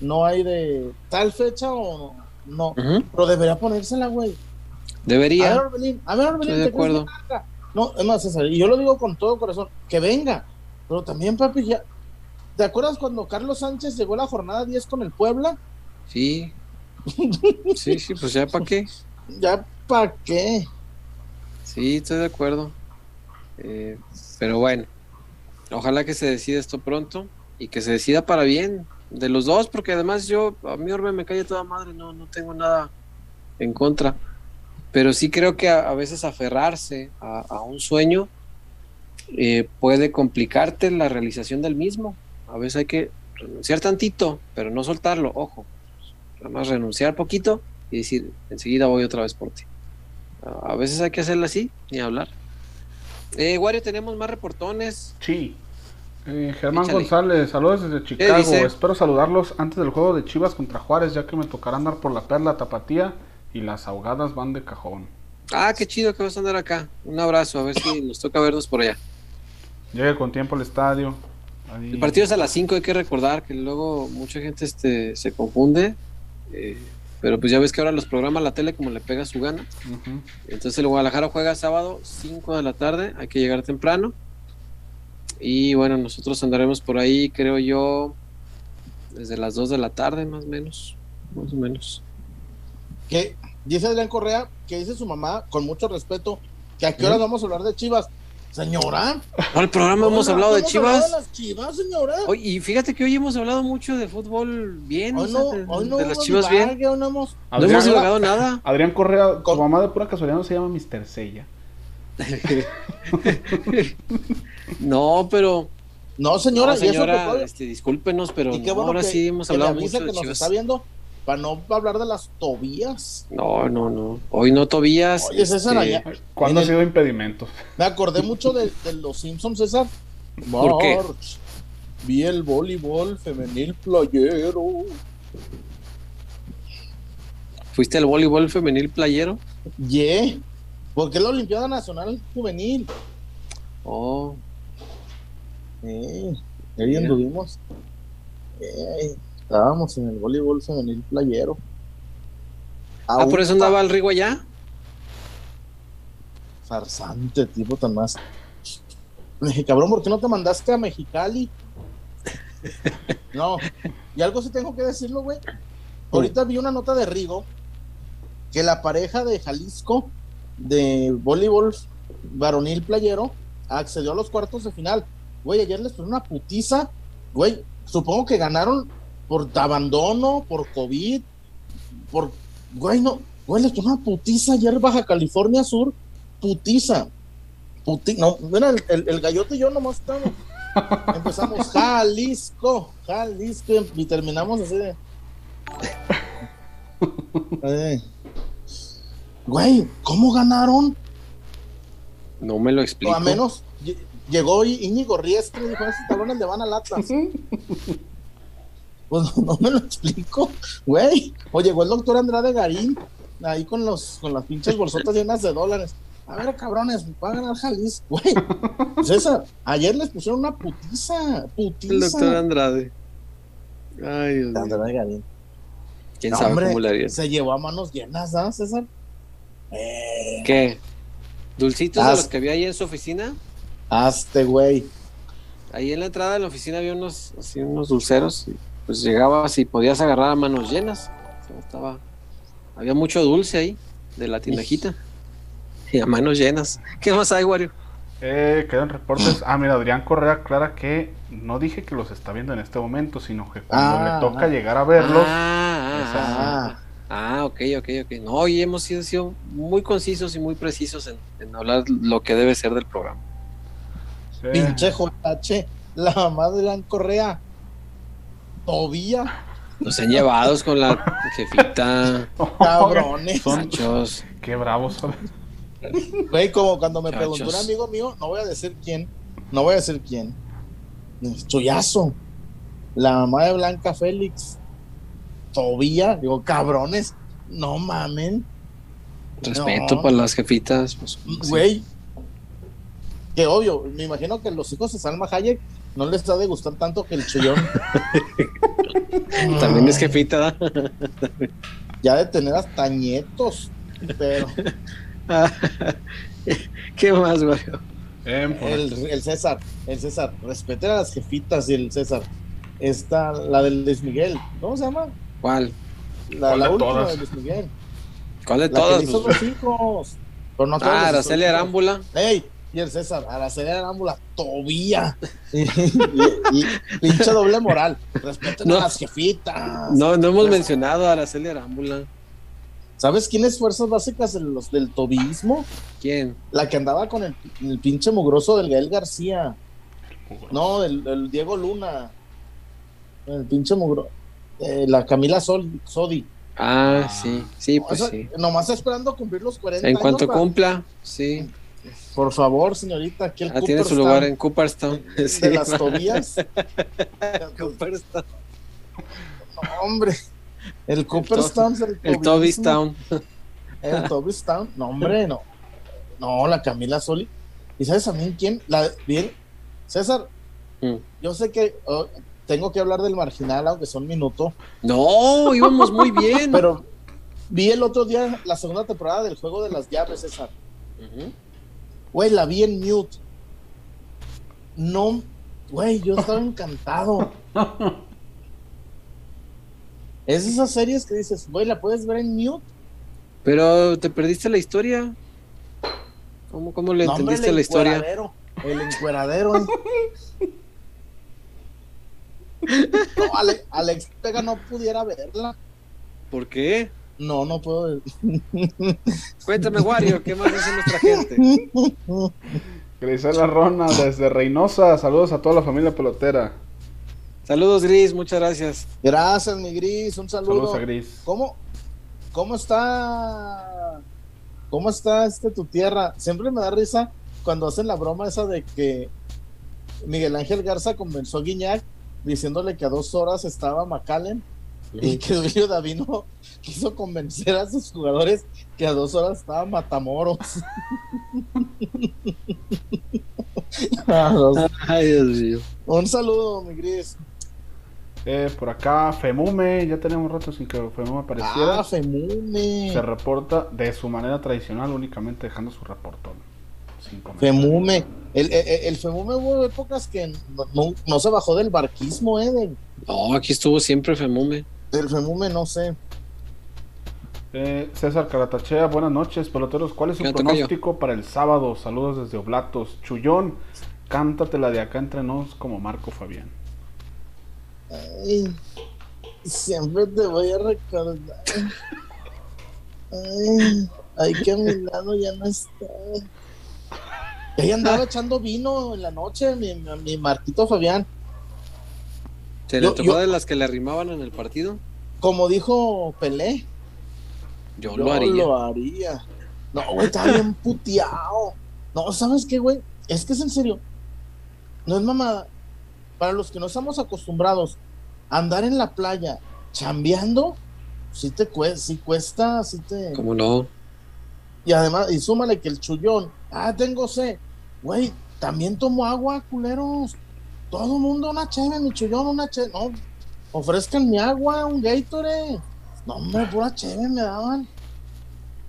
no hay de tal fecha o no, pero debería ponérsela, güey. A ver, Debería. Orbelín, a ver, Orbelín, Estoy de ¿te crees acuerdo. No, es más, César, y yo lo digo con todo corazón, que venga, pero también, papi, ya. ¿Te acuerdas cuando Carlos Sánchez llegó a la jornada 10 con el Puebla? Sí. [LAUGHS] Sí, sí, pues ya para qué. Ya, ¿para qué? Sí, estoy de acuerdo. Eh, pero bueno, ojalá que se decida esto pronto y que se decida para bien de los dos, porque además yo, a mí Orbe me cae toda madre, no, no tengo nada en contra. Pero sí creo que a, veces aferrarse a, a un sueño eh, puede complicarte la realización del mismo. A veces hay que renunciar tantito, pero no soltarlo, ojo. Nada más renunciar poquito y decir, enseguida voy otra vez por ti. A veces hay que hacerlo así, ni hablar. Eh, Wario, tenemos más reportones. Sí. Eh, Germán Échale. González, saludos desde Chicago. dice? Espero saludarlos antes del juego de Chivas contra Juárez, ya que me tocará andar por la perla tapatía y las ahogadas van de cajón. Ah, qué chido que vas a andar acá. Un abrazo, a ver si nos toca vernos por allá. Llegue con tiempo al estadio. Ahí- El partido es a las 5, hay que recordar que luego mucha gente este, se confunde. eh, pero pues ya ves que ahora los programa la tele como le pega su gana. Entonces el Guadalajara juega sábado 5 de la tarde, hay que llegar temprano. Y bueno, nosotros andaremos por ahí, creo yo, desde las 2 de la tarde más o menos. Más o menos. Que dice Adrián Correa, que dice su mamá, con mucho respeto, que a qué hora vamos a hablar de Chivas. Señora. El programa hemos hablado de hablado Chivas. de las Chivas, señora. Oye, y fíjate que hoy hemos hablado mucho de fútbol bien, Hoy o no, sea, de, hoy no de las Chivas bien. hoy no hemos- divagado nada. Adrián Correa, tu Con- mamá de pura casualidad no se llama Mr. Seiya. [LAUGHS] No, pero No, señora, no, y eso que señora, este, discúlpenos, pero y qué no, bueno ahora que, sí hemos hablado mucho de que nos Chivas. está viendo para no hablar de las Tobías. No, no, no. Hoy no Tobías. Oye, César, este, allá- ¿Cuándo ha sido impedimento? Me acordé mucho de, de los Simpsons, César. ¿Por qué? Vi el voleibol femenil playero. ¿Fuiste al voleibol femenil playero? Yeah. Porque es la Olimpiada Nacional Juvenil. Oh, Eh, ahí anduvimos. Eh, estábamos en el voleibol femenil playero. ah, por eso andaba el Rigo allá. Farsante, tipo tan más. Cabrón, ¿por qué no te mandaste a Mexicali? No, y algo sí tengo que decirlo, güey. Ahorita vi una nota de Rigo que la pareja de Jalisco de voleibol varonil playero accedió a los cuartos de final. Güey, ayer les puso una putiza. Güey, supongo que ganaron por abandono, por COVID, por. Güey, no. Güey, puso una putiza ayer Baja California Sur. Putiza. Puti no, mira, el, el, el gallote y yo nomás estamos. Empezamos [LAUGHS] Jalisco, Jalisco, y terminamos así de. Eh. Güey, ¿cómo ganaron? No me lo O explico. a menos lle- llegó Íñigo Riestre y dijo: Esos cabrones le van al Atlas. [LAUGHS] Pues no, no me lo explico, güey. O llegó el doctor Andrade Garín ahí con los con las pinches bolsotas llenas de dólares. A ver, cabrones, va a ganar Jalisco, güey. César, ayer les pusieron una putiza, putiza. El doctor Andrade. Ay, Dios. Andrade Garín. ¿Quién No, sabe hombre, cómo le haría? Se llevó a manos llenas, ¿ah, César? Eh, ¿Qué? ¿Dulcitos de los que había ahí en su oficina? hazte, güey. Ahí en la entrada de la oficina había unos, así, unos dulceros. y pues llegabas y podías agarrar a manos llenas. O sea, estaba, había mucho dulce ahí, de la tinajita. [LAUGHS] Y a manos llenas. ¿Qué más hay, Wario? Eh, quedan reportes. Ah, mira, Adrián Correa aclara que no dije que los está viendo en este momento, sino que cuando Ah, le toca ah. llegar a verlos. Ah, ah, Ah, ah, ok, ok, ok. No, hoy hemos sido, sido muy concisos y muy precisos en, en hablar lo que debe ser del programa. eh, pinche JH, la madre de Adrián Correa. Tobía, Los han llevados con la jefita. [LAUGHS] cabrones. Son qué bravos son. Güey, como cuando me preguntó un amigo mío, no voy a decir quién, no voy a decir quién. Chuyazo, la mamá de Blanca Félix, Tobía, digo, cabrones, no mamen, Respeto No. para las jefitas. pues, sí. güey. Que obvio, me imagino que los hijos de Salma Hayek no les ha de gustar tanto que el chullón. [LAUGHS] [LAUGHS] También es jefita. [LAUGHS] Ya de tener hasta nietos, pero [LAUGHS] ¿Qué más, güey? Eh, por- el, el César, el César, respeten a las jefitas y el César. Esta, la del Luis Miguel, ¿cómo se llama? ¿Cuál? La, ¿Cuál la de última todas? de Luis Miguel. ¿Cuál de La todas? que hizo pues? los hijos. Pero no todos ah, Araceli. Arámbula. ¡Ey! Y el César, Araceli Arámbula, Tobía. [LAUGHS] y, y- y pinche doble moral. Respeten No. a las jefitas. No, no hemos mencionado a Araceli Arámbula. ¿Sabes quién es Fuerzas Básicas de los del tobismo? ¿Quién? La que andaba con el, el pinche mugroso del Gael García. No, el, el Diego Luna. El pinche mugro. eh, la Camila Sol, Sodi. Ah, Ah. sí, sí, pues sí. Nomás esperando cumplir los 40 En cuanto cumpla, sí. Por favor, señorita, aquí el Ah, tiene su lugar en Cooperstown. de [LAUGHS] Sí. las Tobías. [LAUGHS] Cooperstown. No, hombre. El Cooperstown es el, El. Tobystown. El Tobystown. No, hombre, no. No, la Camila Soli. ¿Y sabes también quién? La, bien, César, Mm. Yo sé que oh, tengo que hablar del marginal, aunque son un minuto, No, íbamos muy bien. [LAUGHS] pero vi el otro día la segunda temporada del juego de las llaves, César. Ujú. Güey, la vi en mute. No, güey, yo estaba encantado. [LAUGHS] Es esas series que dices, güey, la puedes ver en mute. Pero te perdiste la historia. ¿Cómo, cómo le No, entendiste la historia? encueradero, El encueradero. eh. [LAUGHS] No, Ale- Alex Pega no pudiera verla. ¿Por qué? No, no puedo. [LAUGHS] Cuéntame, Wario, ¿qué más dice nuestra gente? Grisela Rona desde Reynosa. Saludos a toda la familia pelotera. Saludos, Gris, muchas gracias. Gracias, mi gris. Un saludo. Saludos a Gris. ¿Cómo, cómo está? ¿Cómo está este tu tierra? Siempre me da risa cuando hacen la broma esa de que Miguel Ángel Garza convenció a Guiñac diciéndole que a dos horas estaba McAllen y que Duilio Davino [LAUGHS] quiso convencer a sus jugadores que a dos horas estaba Matamoros. [LAUGHS] A dos- Ay, Dios mío. Un saludo, mi gris. Eh, por acá, Femume. Ya tenemos rato sin que Femume apareciera. Ah, Femume. Se reporta de su manera tradicional, únicamente dejando su reportón. Femume. El, el, el Femume hubo épocas que no, no- no se bajó del barquismo, ¿eh? No, aquí estuvo siempre Femume. Del Femume, no sé. Eh, César Caratachea, buenas noches, peloteros. ¿Cuál es su pronóstico para el sábado? Saludos desde Oblatos. Chullón, cántatela de acá entre nos como Marco Fabián. Ay, siempre te voy a recordar. Ay, ay, que a mi lado ya no está. Ahí andaba echando vino en la noche, mi, mi Marquito Fabián. ¿Se le Yo- tocó yo- de las que le arrimaban en el partido? Como dijo Pelé, Yo, yo lo haría. lo haría. No, güey, está bien puteado. No, ¿sabes qué, güey? Es que es en serio. No es mamada. Para los que no estamos acostumbrados a andar en la playa chambeando, sí te cuesta, sí cuesta, sí te. ¿Cómo no? Y además, y súmale que el chullón, ah, tengo sed. Güey, también tomo agua, culeros. Todo mundo una cheve, mi chullón, una cheve. No, ofrezcan mi agua, un Gatorade. No, hombre, pura cheve me daban.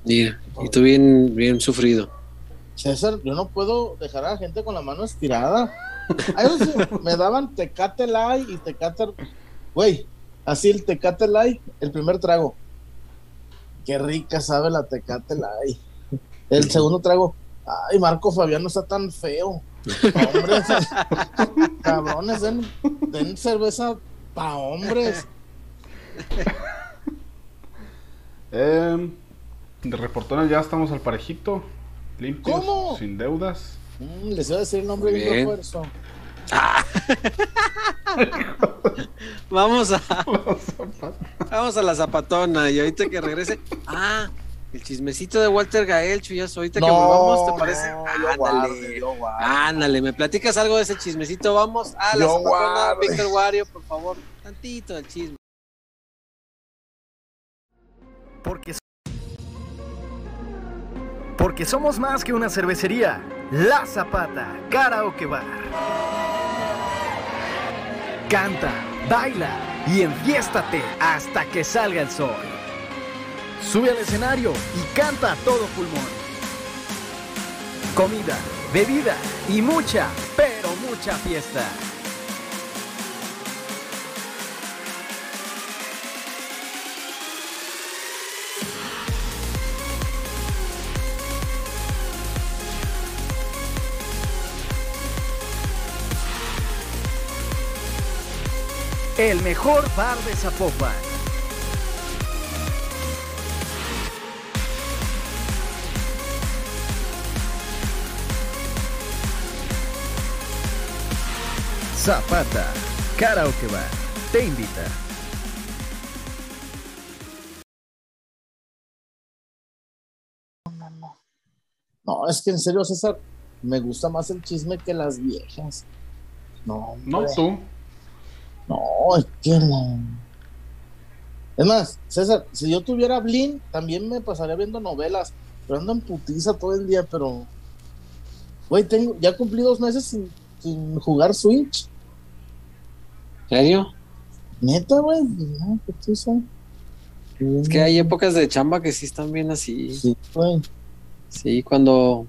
Mira, y tú bien, bien sufrido. César, yo no puedo dejar a la gente con la mano estirada. A eso sí, me daban Tecate Light y Tecate. Güey, así el Tecate Light, el primer trago. Qué rica sabe la Tecate Light. El segundo trago, ay, Marco Fabián no está tan feo. Hombres, cabrones, den, den cerveza pa' hombres. Eh, de reportones ya estamos al parejito. Limpios, ¿Cómo? sin deudas. Mm, les iba a decir el nombre Muy bien refuerzo. [LAUGHS] Vamos a. [LAUGHS] Vamos a la zapatona. Y ahorita que regrese. Ah, el chismecito de Walter Gael, Chuyazo. Ahorita que volvamos, ¿te parece? no, yo Ándale. guarde, yo guarde. Ándale, ¿me platicas algo de ese chismecito? Vamos a la guarde. Víctor Wario, por favor. Tantito del chisme. Porque, porque somos más que una cervecería. La Zapata, Karaoke Bar. Canta, baila y enfiéstate hasta que salga el sol. Sube al escenario y canta a todo pulmón. Comida, bebida y mucha, pero mucha fiesta. El mejor bar de Zapopan. Zapata, Karaoke Bar, te invita. No, es que en serio, César, me gusta más el chisme que las viejas. No, No tú. No, es que no. Es más, César, si yo tuviera Blin, también me pasaría viendo novelas. Pero ando en putiza todo el día, pero. Güey, tengo, ya cumplí dos meses sin, sin jugar Switch. Serio? Neta, güey. No, que tú sabes. Es que hay épocas de chamba que sí están bien así. Sí, güey. Sí, cuando,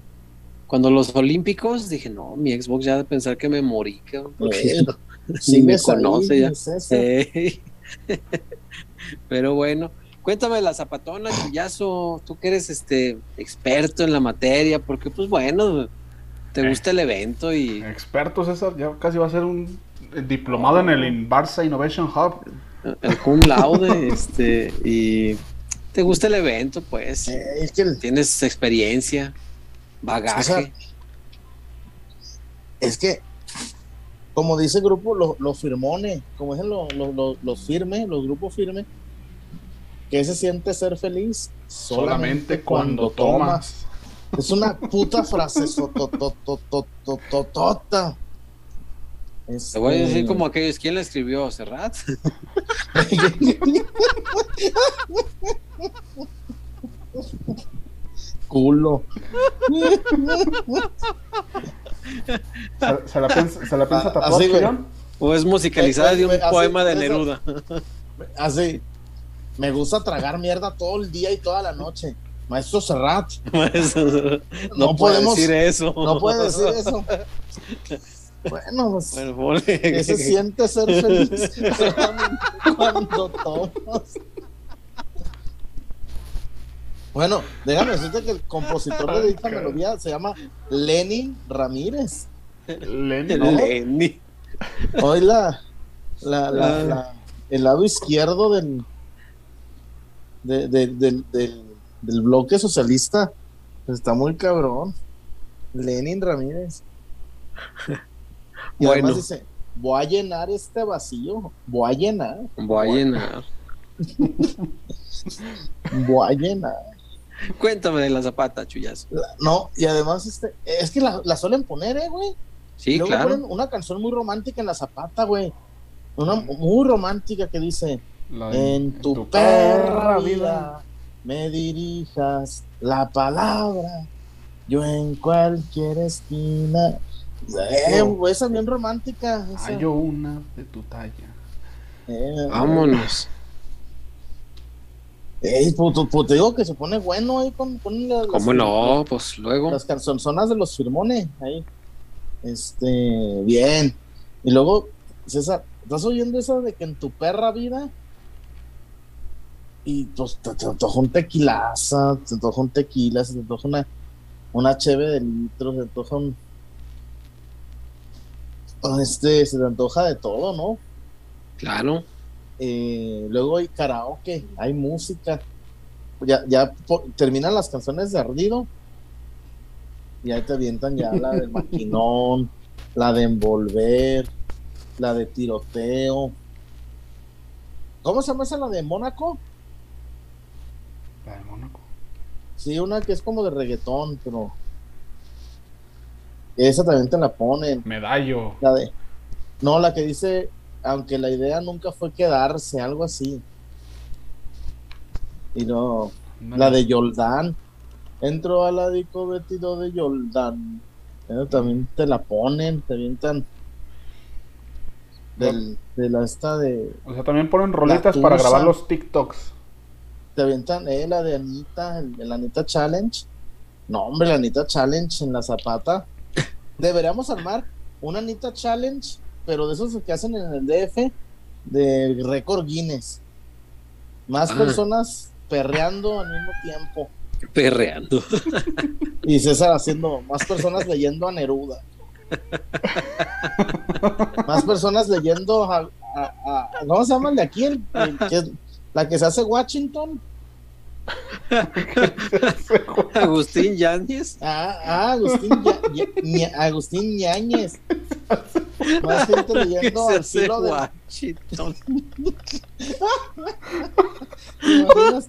cuando los olímpicos dije, no, mi Xbox ya de pensar que me morí, cabrón, porque Bueno, [LAUGHS] [LAUGHS] ni sí me ahí, conoce ya. es eso. Ey. [LAUGHS] Pero bueno, cuéntame la zapatona, Chuyazo, tú que eres este experto en la materia, porque pues bueno, te Eh. gusta el evento y Experto, César, ya casi va a ser un diplomado en el Barça Innovation Hub. el cum laude, este, y te gusta el evento, pues, Eh, es que el- tienes experiencia, bagaje. O sea, es que, como dice el grupo, los lo firmone, como dicen los lo, lo- los firmes, los grupos firmes, que se siente ser feliz Solamente cuando tomas. Es una puta frase sototototototota. Te voy a decir Este, como aquellos, ¿quién la escribió? ¿Serrat? [LAUGHS] culo. ¿Se, se la piensa, se la piensa Ah, tatuar, así, güey. Julián? ¿O es musicalizada de un Así, poema de. Neruda? Así. Me gusta tragar mierda todo el día y toda la noche. Maestro Serrat, [LAUGHS] Eso, no, No puede podemos- decir eso. no puede decir eso. [LAUGHS] Bueno, pues. Bueno, se siente ser [LAUGHS] feliz cuando tomas. Bueno, déjame decirte que el compositor de dicha melodía se llama Lenin Ramírez. Lenny. Lenny. Hoy la, la, la- Ah. la- el lado izquierdo del, de- de- del, del, del bloque socialista está muy cabrón. Lenin Ramírez. [LAUGHS] Y Bueno. además dice, voy a llenar este vacío, voy a llenar, Voy a llenar. [LAUGHS] voy a llenar. Cuéntame de la zapata, chuyazo. La- no, y además este, es que la, la suelen poner, eh, güey. Sí, Luego claro. ponen una canción muy romántica en la zapata, güey. Una muy romántica que dice, de- en tu perra vida me dirijas la palabra, yo en cualquier esquina. Eh, güey, esa bien romántica. esa. Hay una de tu talla. Eh, Vámonos. eh, pues, pues, pues, te digo que se pone bueno ahí con, con la- las, ¿Cómo no? Pues luego. las cancionzonas de los firmones ahí. Este, bien. Y luego, César, ¿estás oyendo eso de que en tu perra vida? Y pues te, te antoja un tequilaza, te antoja un tequila, se te antoja una, una cheve de litros, se te antoja un. Este, se te antoja de todo, ¿no? Claro. Eh, luego hay karaoke, hay música. Ya, ya po- terminan las canciones de Ardido y ahí te avientan ya la del [LAUGHS] maquinón, la de envolver, la de tiroteo. ¿Cómo se llama esa la de Mónaco? La de Mónaco. Sí, una que es como de reggaetón, pero esa también te la ponen. Medallo. La de no, la que dice aunque la idea nunca fue quedarse, algo así. Y no, La de Yoldán. Entro al ático vestido de Yoldán. También te la ponen, te avientan. Del, de la esta de. O sea, también ponen rolitas para grabar los TikToks. Te avientan, eh, la de Anita, el, el Anita Challenge. No, hombre, la Anita Challenge en la zapata. Deberíamos armar una Anita Challenge, pero de esos que hacen en el DF, de récord Guinness. Más Ah. personas perreando al mismo tiempo. Perreando. Y César haciendo más personas leyendo a Neruda. Más personas leyendo a, a- a- ¿cómo se llama el de aquí? El- el la que se hace Washington. [LAUGHS] Agustín Yáñez. Ah, ah, Agustín, Ya- Ya- Agustín Ñañez. Más gente leyendo se al hace filo de Washington. ¿te imaginas?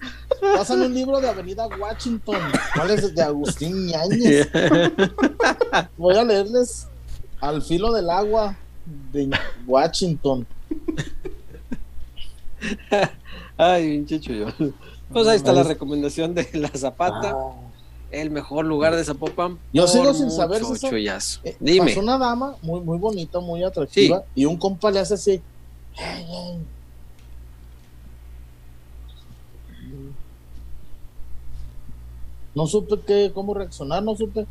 Pasan un libro de Avenida Washington. ¿Cuál es el de Agustín Ñañez? [LAUGHS] Voy a leerles al filo del agua de Washington. Ay, pinche chuyo. Pues ahí está la recomendación de la Zapata, Ah. el mejor lugar de Zapopan. Yo sigo sin saber, chuyazo. Eh, Dime. Pasó una dama muy, muy bonita, muy atractiva, y un compa le hace así. No supe qué, cómo reaccionar, no supe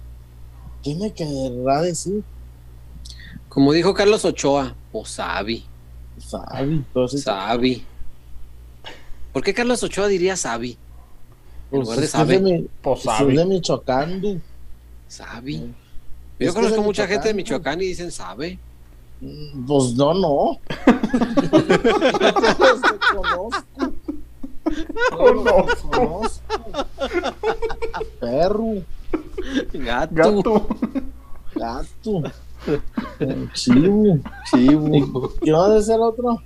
qué me querrá decir. Como dijo Carlos Ochoa, o Sabi. Sabi, Sabi. ¿Por qué Carlos Ochoa diría Sabi? En pues lugar de es sabe. Pues pues es de Michoacán, du. Sabi. Yo conozco mucha gente de Michoacán, y dicen sabe. Mm, Pues no, no. [LAUGHS] Conozco. Conozco. Perro, Gato. Gato. gato, chivo. Chivo. ¿Qué va a decir el otro?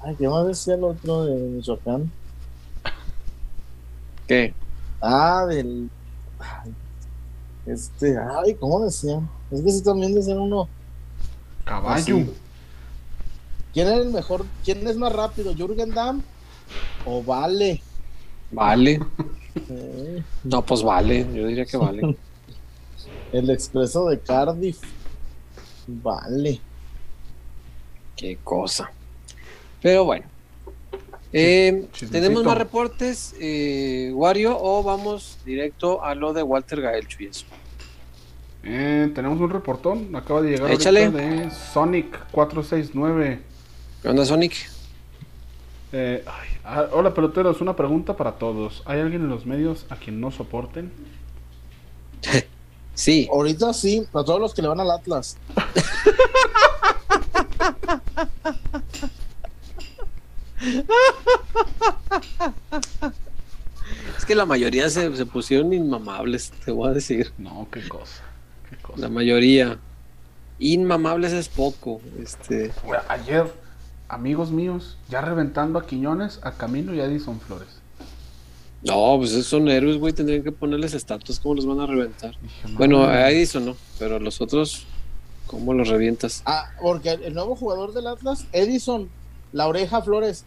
Ay, ¿qué va a decir el otro de Michoacán? ¿Qué? Ah, del. ay, Este, ay, ¿cómo decían? Es que sí también decían uno. Caballo. Así. ¿Quién es el mejor? ¿Quién es más rápido? ¿Jürgen Damm o Vale? Vale. No, pues vale. Yo diría que vale. [LAUGHS] el expreso de Cardiff. Vale. Qué cosa. Pero bueno. Eh. ¿Tenemos más reportes, eh, Wario, o vamos directo a lo de Walter Gael Chuyes? Eh, tenemos un reportón. Acaba de llegar Échale. de Sonic 469. ¿Qué onda, Sonic? Eh, ay, ah, hola peloteros, una pregunta para todos. ¿Hay alguien en los medios a quien no soporten? [LAUGHS] Sí. Ahorita sí, para todos los que le van al Atlas. [LAUGHS] Es que la mayoría se, se pusieron inmamables, te voy a decir. No, qué cosa. Qué cosa. La mayoría. Inmamables es poco. Este. Ayer, amigos míos, ya reventando a Quiñones, a Camilo y a Edison Flores. No, pues esos son héroes, güey. Tendrían que ponerles estatuas. ¿Cómo los van a reventar? Dije, Bueno, a Edison no, pero los otros, ¿cómo los revientas? Ah, porque el nuevo jugador del Atlas, Edison, la oreja Flores,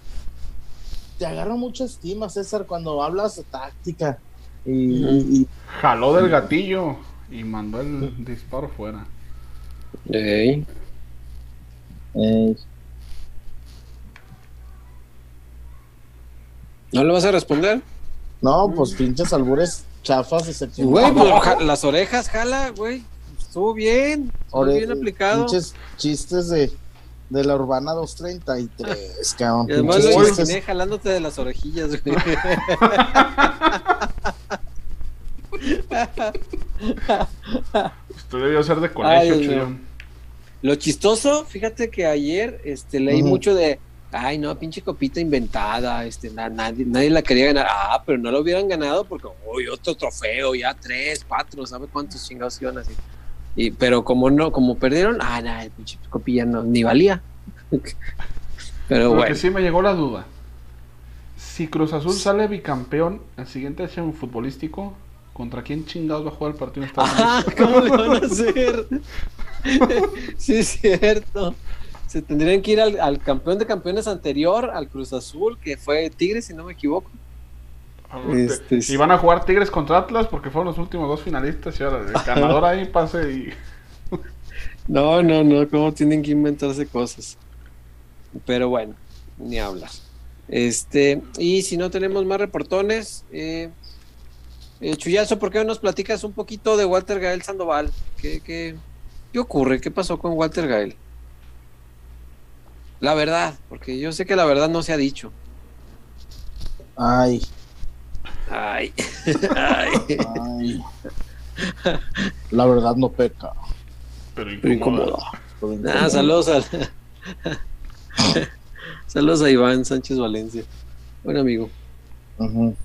te agarra mucha estima, César, cuando hablas de táctica. Y, y- jaló del gatillo y mandó el disparo fuera. Ey. eh, ¿No le vas a responder? no, pues pinches albures chafas y Güey, pues, las orejas, jala, güey. Estuvo bien. Estuvo Ore- bien aplicado. Pinches chistes de, de la Urbana 233, [LAUGHS] cabrón. Y además lo imaginé jalándote de las orejillas, güey. [LAUGHS] Esto debió ser de Ay, colegio, mío. chillón. Lo chistoso, fíjate que ayer este, leí mucho de, ay, no, pinche copita inventada, este, na- nadie, nadie la quería ganar. Ah, pero no lo hubieran ganado porque, uy, otro trofeo, ya tres, cuatro, ¿sabe cuántos chingados iban así? Y, pero como no, como perdieron, ah, nada, el pinche copilla no, ni valía. pero Lo bueno. que sí me llegó la duda. Si Cruz Azul sale bicampeón el siguiente año futbolístico, ¿contra quién chingados va a jugar el partido en Estados Ajá, [LAUGHS] Unidos? ¿cómo le van a hacer? [LAUGHS] sí, es cierto. Se tendrían que ir al, al campeón de campeones anterior, al Cruz Azul, que fue Tigres, si no me equivoco. Este, Y van a jugar Tigres contra Atlas porque fueron los últimos dos finalistas y ahora el ganador ahí pase y... [LAUGHS] No, no, no, cómo tienen que inventarse cosas. Pero bueno, ni hablar. Este, y si no tenemos más reportones, eh, eh, Chuyazo, ¿por qué no nos platicas un poquito de Walter Gael Sandoval? ¿Qué, qué, qué ocurre? ¿Qué pasó con Walter Gael? La verdad, porque yo sé que la verdad no se ha dicho. Ay, Ay, [LAUGHS] ay, ay. La verdad no peca. Pero pero Ah, saludos a [LAUGHS] saludos a Iván Sánchez Valencia. Buen amigo. Ujú.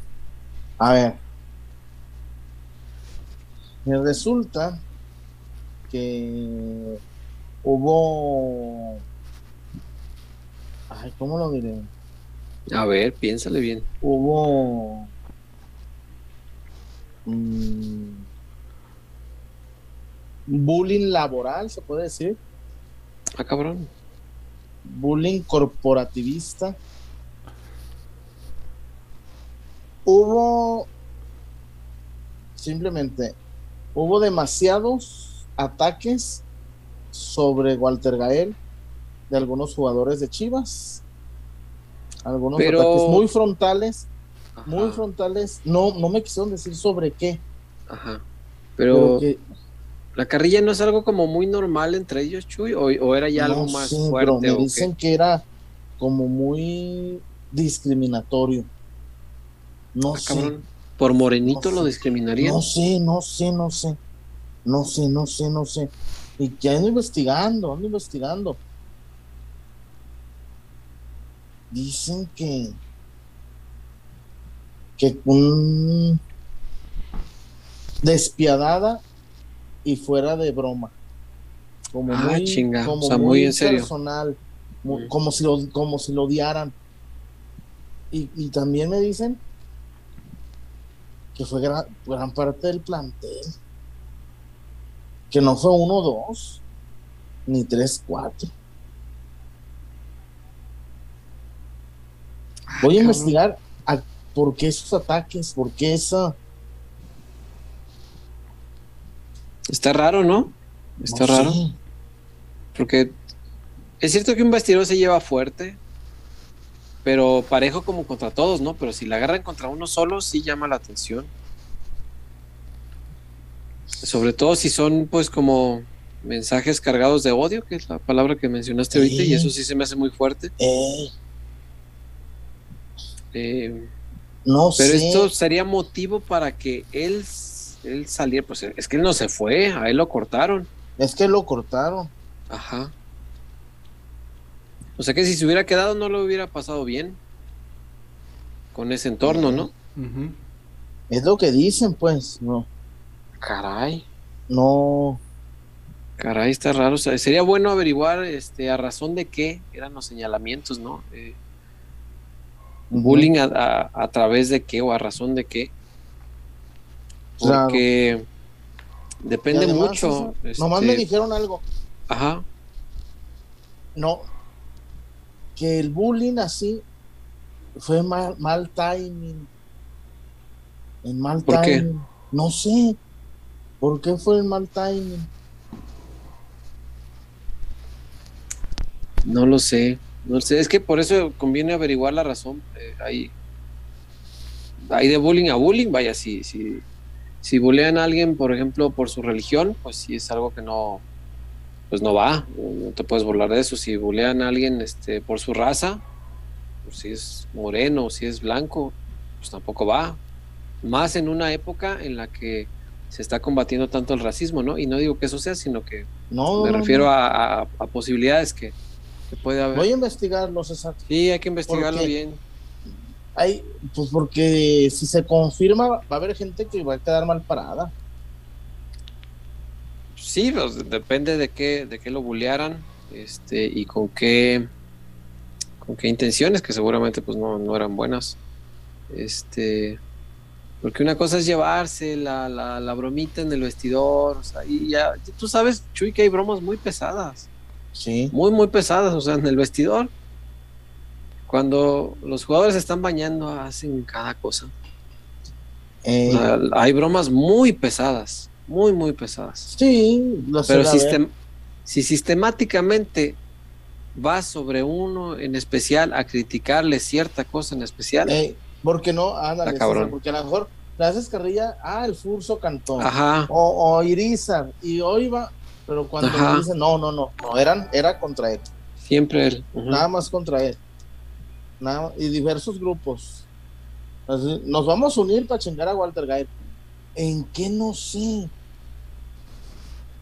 A ver. Me resulta que hubo. Ay, ¿cómo lo diré? A ver, piénsale bien. Hubo. Mm, bullying laboral, se puede decir. Ah, cabrón. bullying corporativista. Hubo simplemente hubo demasiados ataques sobre Walter Gael de algunos jugadores de Chivas. Algunos Pero- ataques muy frontales, Ajá, muy frontales. No, no me quisieron decir sobre qué, Ajá. pero Pero, que la carrilla no es algo como muy normal entre ellos, Chuy, o, o era ya algo más fuerte. me o qué? dicen que era como muy discriminatorio. No Ah, sé, cabrón. Por morenito No lo sé. discriminarían. no sé, no sé, no sé, no sé, no sé, no sé. Y que ando investigando, ando investigando. Dicen que que un despiadada y fuera de broma. Como Ah, muy, chinga, como o sea, muy en personal, Mm. como si lo, como si lo odiaran. Y, y también me dicen que fue gran, gran parte del plantel. Que no fue uno, dos, ni tres, cuatro. Voy a investigar a- por qué esos ataques, por qué esa. Está raro, ¿no? Está no raro. sé. Porque es cierto que un vestidor se lleva fuerte, pero parejo como contra todos, ¿no? Pero si la agarran contra uno solo, sí llama la atención. Sobre todo si son, pues, como mensajes cargados de odio, que es la palabra que mencionaste ahorita, Sí. y eso sí se me hace muy fuerte. Ey, Eh, no pero sé. esto sería motivo para que él, él saliera, pues es que él no se fue, a él lo cortaron. Es que lo cortaron. Ajá. O sea que si se hubiera quedado no lo hubiera pasado bien con ese entorno, ¿no? Es lo que dicen, pues. No, Caray, no. caray, está raro. O sea, sería bueno averiguar este, a razón de qué eran los señalamientos, ¿no? Eh, bullying a, a- a través de qué o a razón de qué. Porque depende además, mucho. César, Nomás este, me dijeron algo. Ajá. No. Que el bullying así fue mal, mal timing. En mal ¿Por qué? timing. No sé. ¿Por qué fue el mal timing? No lo sé, no sé. Es que por eso conviene averiguar la razón. Eh, hay, hay de bullying a bullying. Vaya, si, si, si bullean a alguien, por ejemplo, por su religión, pues sí es algo que no, pues no va. No te puedes burlar de eso. Si bullean a alguien este, por su raza, pues si es moreno, si es blanco, pues tampoco va. Más en una época en la que se está combatiendo tanto el racismo, ¿no? Y no digo que eso sea, sino que No. me refiero a- a posibilidades que, que puede haber. Voy a investigarlo, César. Sí, hay que investigarlo bien. Hay, pues porque si se confirma, va a haber gente que va a quedar mal parada. Sí, pues, depende de qué, de qué lo bullearan, este, y con qué, con qué intenciones, que seguramente pues no, no eran buenas. Este, porque una cosa es llevarse la, la, la bromita en el vestidor, o sea, y ya, tú sabes, Chuy, que hay bromas muy pesadas, Sí. muy, muy pesadas, o sea, en el vestidor. Cuando los jugadores están bañando, hacen cada cosa. Eh, O sea, hay bromas muy pesadas, muy, muy pesadas. sí, lo Pero sistem- si sistemáticamente vas sobre uno en especial a criticarle cierta cosa en especial, Eh, porque no, ándale. César, porque a lo mejor le haces carrilla, ah, el Furso cantó, ajá, o, o Irizar, y hoy va, pero cuando Ajá. dicen, no, no, no, no, eran, era contra él, siempre él. nada más contra él, nada, y diversos grupos. Así, nos vamos a unir para chingar a Walter Gayer. ¿En qué no sé?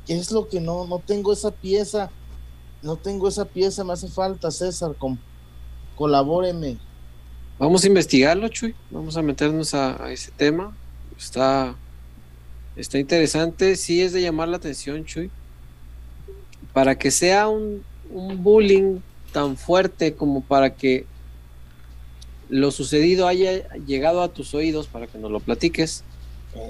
¿Qué es lo que no, no tengo esa pieza? No tengo esa pieza, me hace falta, César, com- colabóreme. Vamos a investigarlo, Chuy. Vamos a meternos a, a ese tema. Está, está interesante. Sí es de llamar la atención, Chuy. Para que sea un, un bullying tan fuerte como para que lo sucedido haya llegado a tus oídos para que nos lo platiques,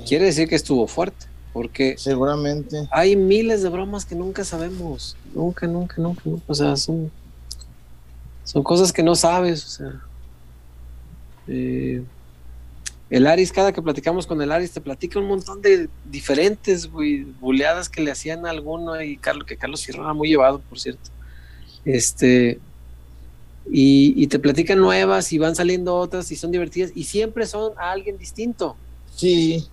quiere decir que estuvo fuerte. Porque Seguramente. hay miles de bromas que nunca sabemos. Nunca, nunca, nunca. nunca. O sea, son, son cosas que no sabes. O sea, Eh, el Aris, cada que platicamos con el Aris, te platica un montón de diferentes, güey, buleadas que le hacían a alguno y Carlos, que Carlos Fierro era muy llevado, por cierto. Este, y, y te platican nuevas y van saliendo otras y son divertidas y siempre son a alguien distinto. Sí.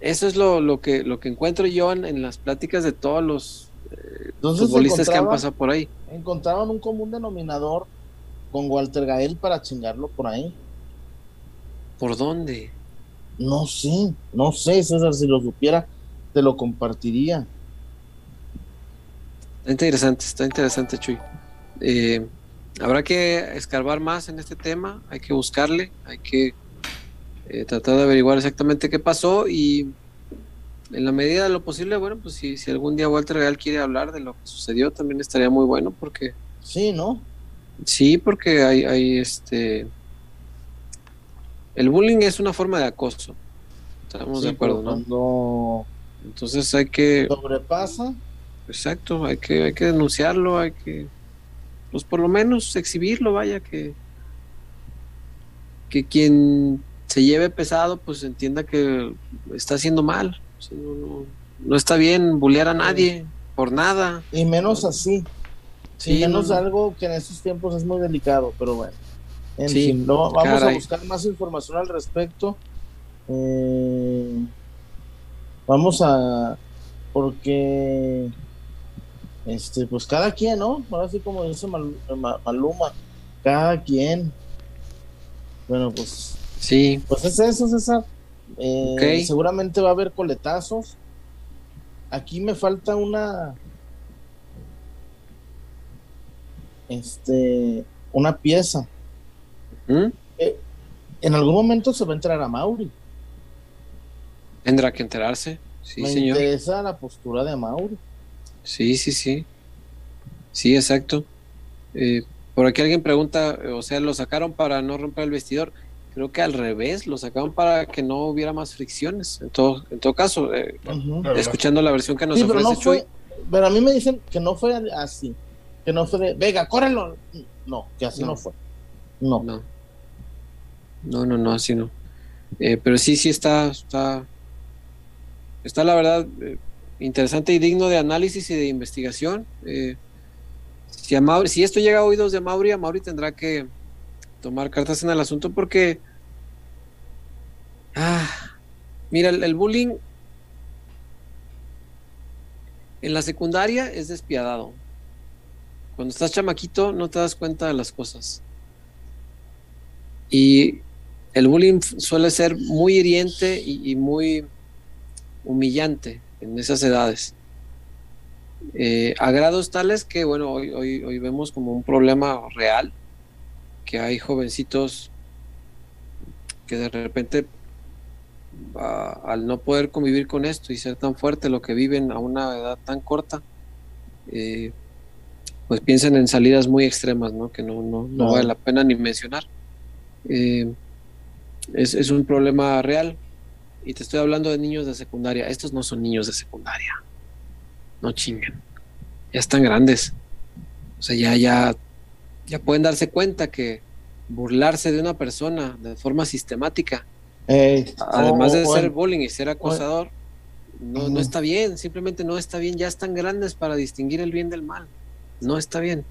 Eso es lo, lo que, lo que encuentro yo en, en las pláticas de todos los eh, futbolistas que han pasado por ahí. Encontraron un común denominador con Walter Gael para chingarlo por ahí. ¿Por dónde? No sé, no sé, César, si lo supiera, te lo compartiría. Está interesante, está interesante, Chuy. Eh, habrá que escarbar más en este tema, hay que buscarle, hay que eh, tratar de averiguar exactamente qué pasó y en la medida de lo posible, bueno, pues si, si algún día Walter Real quiere hablar de lo que sucedió, también estaría muy bueno porque Sí, ¿no? sí, porque hay, hay este... El bullying es una forma de acoso, estamos Sí, de acuerdo, ¿no? Cuando Entonces hay que... sobrepasa, Exacto, hay que, hay que denunciarlo, hay que, pues por lo menos exhibirlo, vaya, que, que quien se lleve pesado, pues entienda que está haciendo mal. O sea, no, no- no está bien bullear a nadie por nada. y menos así, Sí, y menos no, algo que en estos tiempos es muy delicado, pero bueno. En Sí, fin, no, vamos caray. a buscar más información al respecto. Eh, vamos a, porque, este, pues cada quien, ¿no? Ahora sí como dice Mal- Ma- Maluma, cada quien. Bueno, pues sí, Pues es eso, César. Eh, Ok. Seguramente va a haber coletazos. Aquí me falta una. Este. Una pieza. ¿Mm? En algún momento se va a entrar a Mauri. tendrá que enterarse. Sí, me señor. interesa la postura de Mauri. Sí, sí, sí. Sí, exacto. Eh, por aquí alguien pregunta, eh, o sea, lo sacaron para no romper el vestidor. Creo que al revés, lo sacaron para que no hubiera más fricciones. En todo, en todo caso, eh. Pero escuchando la versión que nos Sí, pero ofrece no Chuy, fue. Pero a mí me dicen que no fue así. Que no fue de. Vega, córrelo. No, que así no, No. fue. No. no. No, no, no, así no. Eh, pero sí, sí está, está, está la verdad eh, interesante y digno de análisis y de investigación. Eh, si, a si esto llega a oídos de Mauri, a Mauri tendrá que tomar cartas en el asunto porque, ah, mira, el, el bullying en la secundaria es despiadado. Cuando estás chamaquito no te das cuenta de las cosas. Y el bullying suele ser muy hiriente y, y muy humillante en esas edades. Eh, a grados tales que, bueno, hoy, hoy, hoy vemos como un problema real, que hay jovencitos que de repente, a- al no poder convivir con esto y ser tan fuerte lo que viven a una edad tan corta, eh, pues piensan en salidas muy extremas, ¿no? Que no, no, no vale la pena ni mencionar. Eh, es, es un problema real. Y te estoy hablando de niños de secundaria. Estos no son niños de secundaria. No chinguen. Ya están grandes. O sea, ya, ya, ya pueden darse cuenta que burlarse de una persona de forma sistemática, Ey, además de o ser en- bullying y ser acosador, no, no está bien. Simplemente no está bien. Ya están grandes para distinguir el bien del mal. No está bien.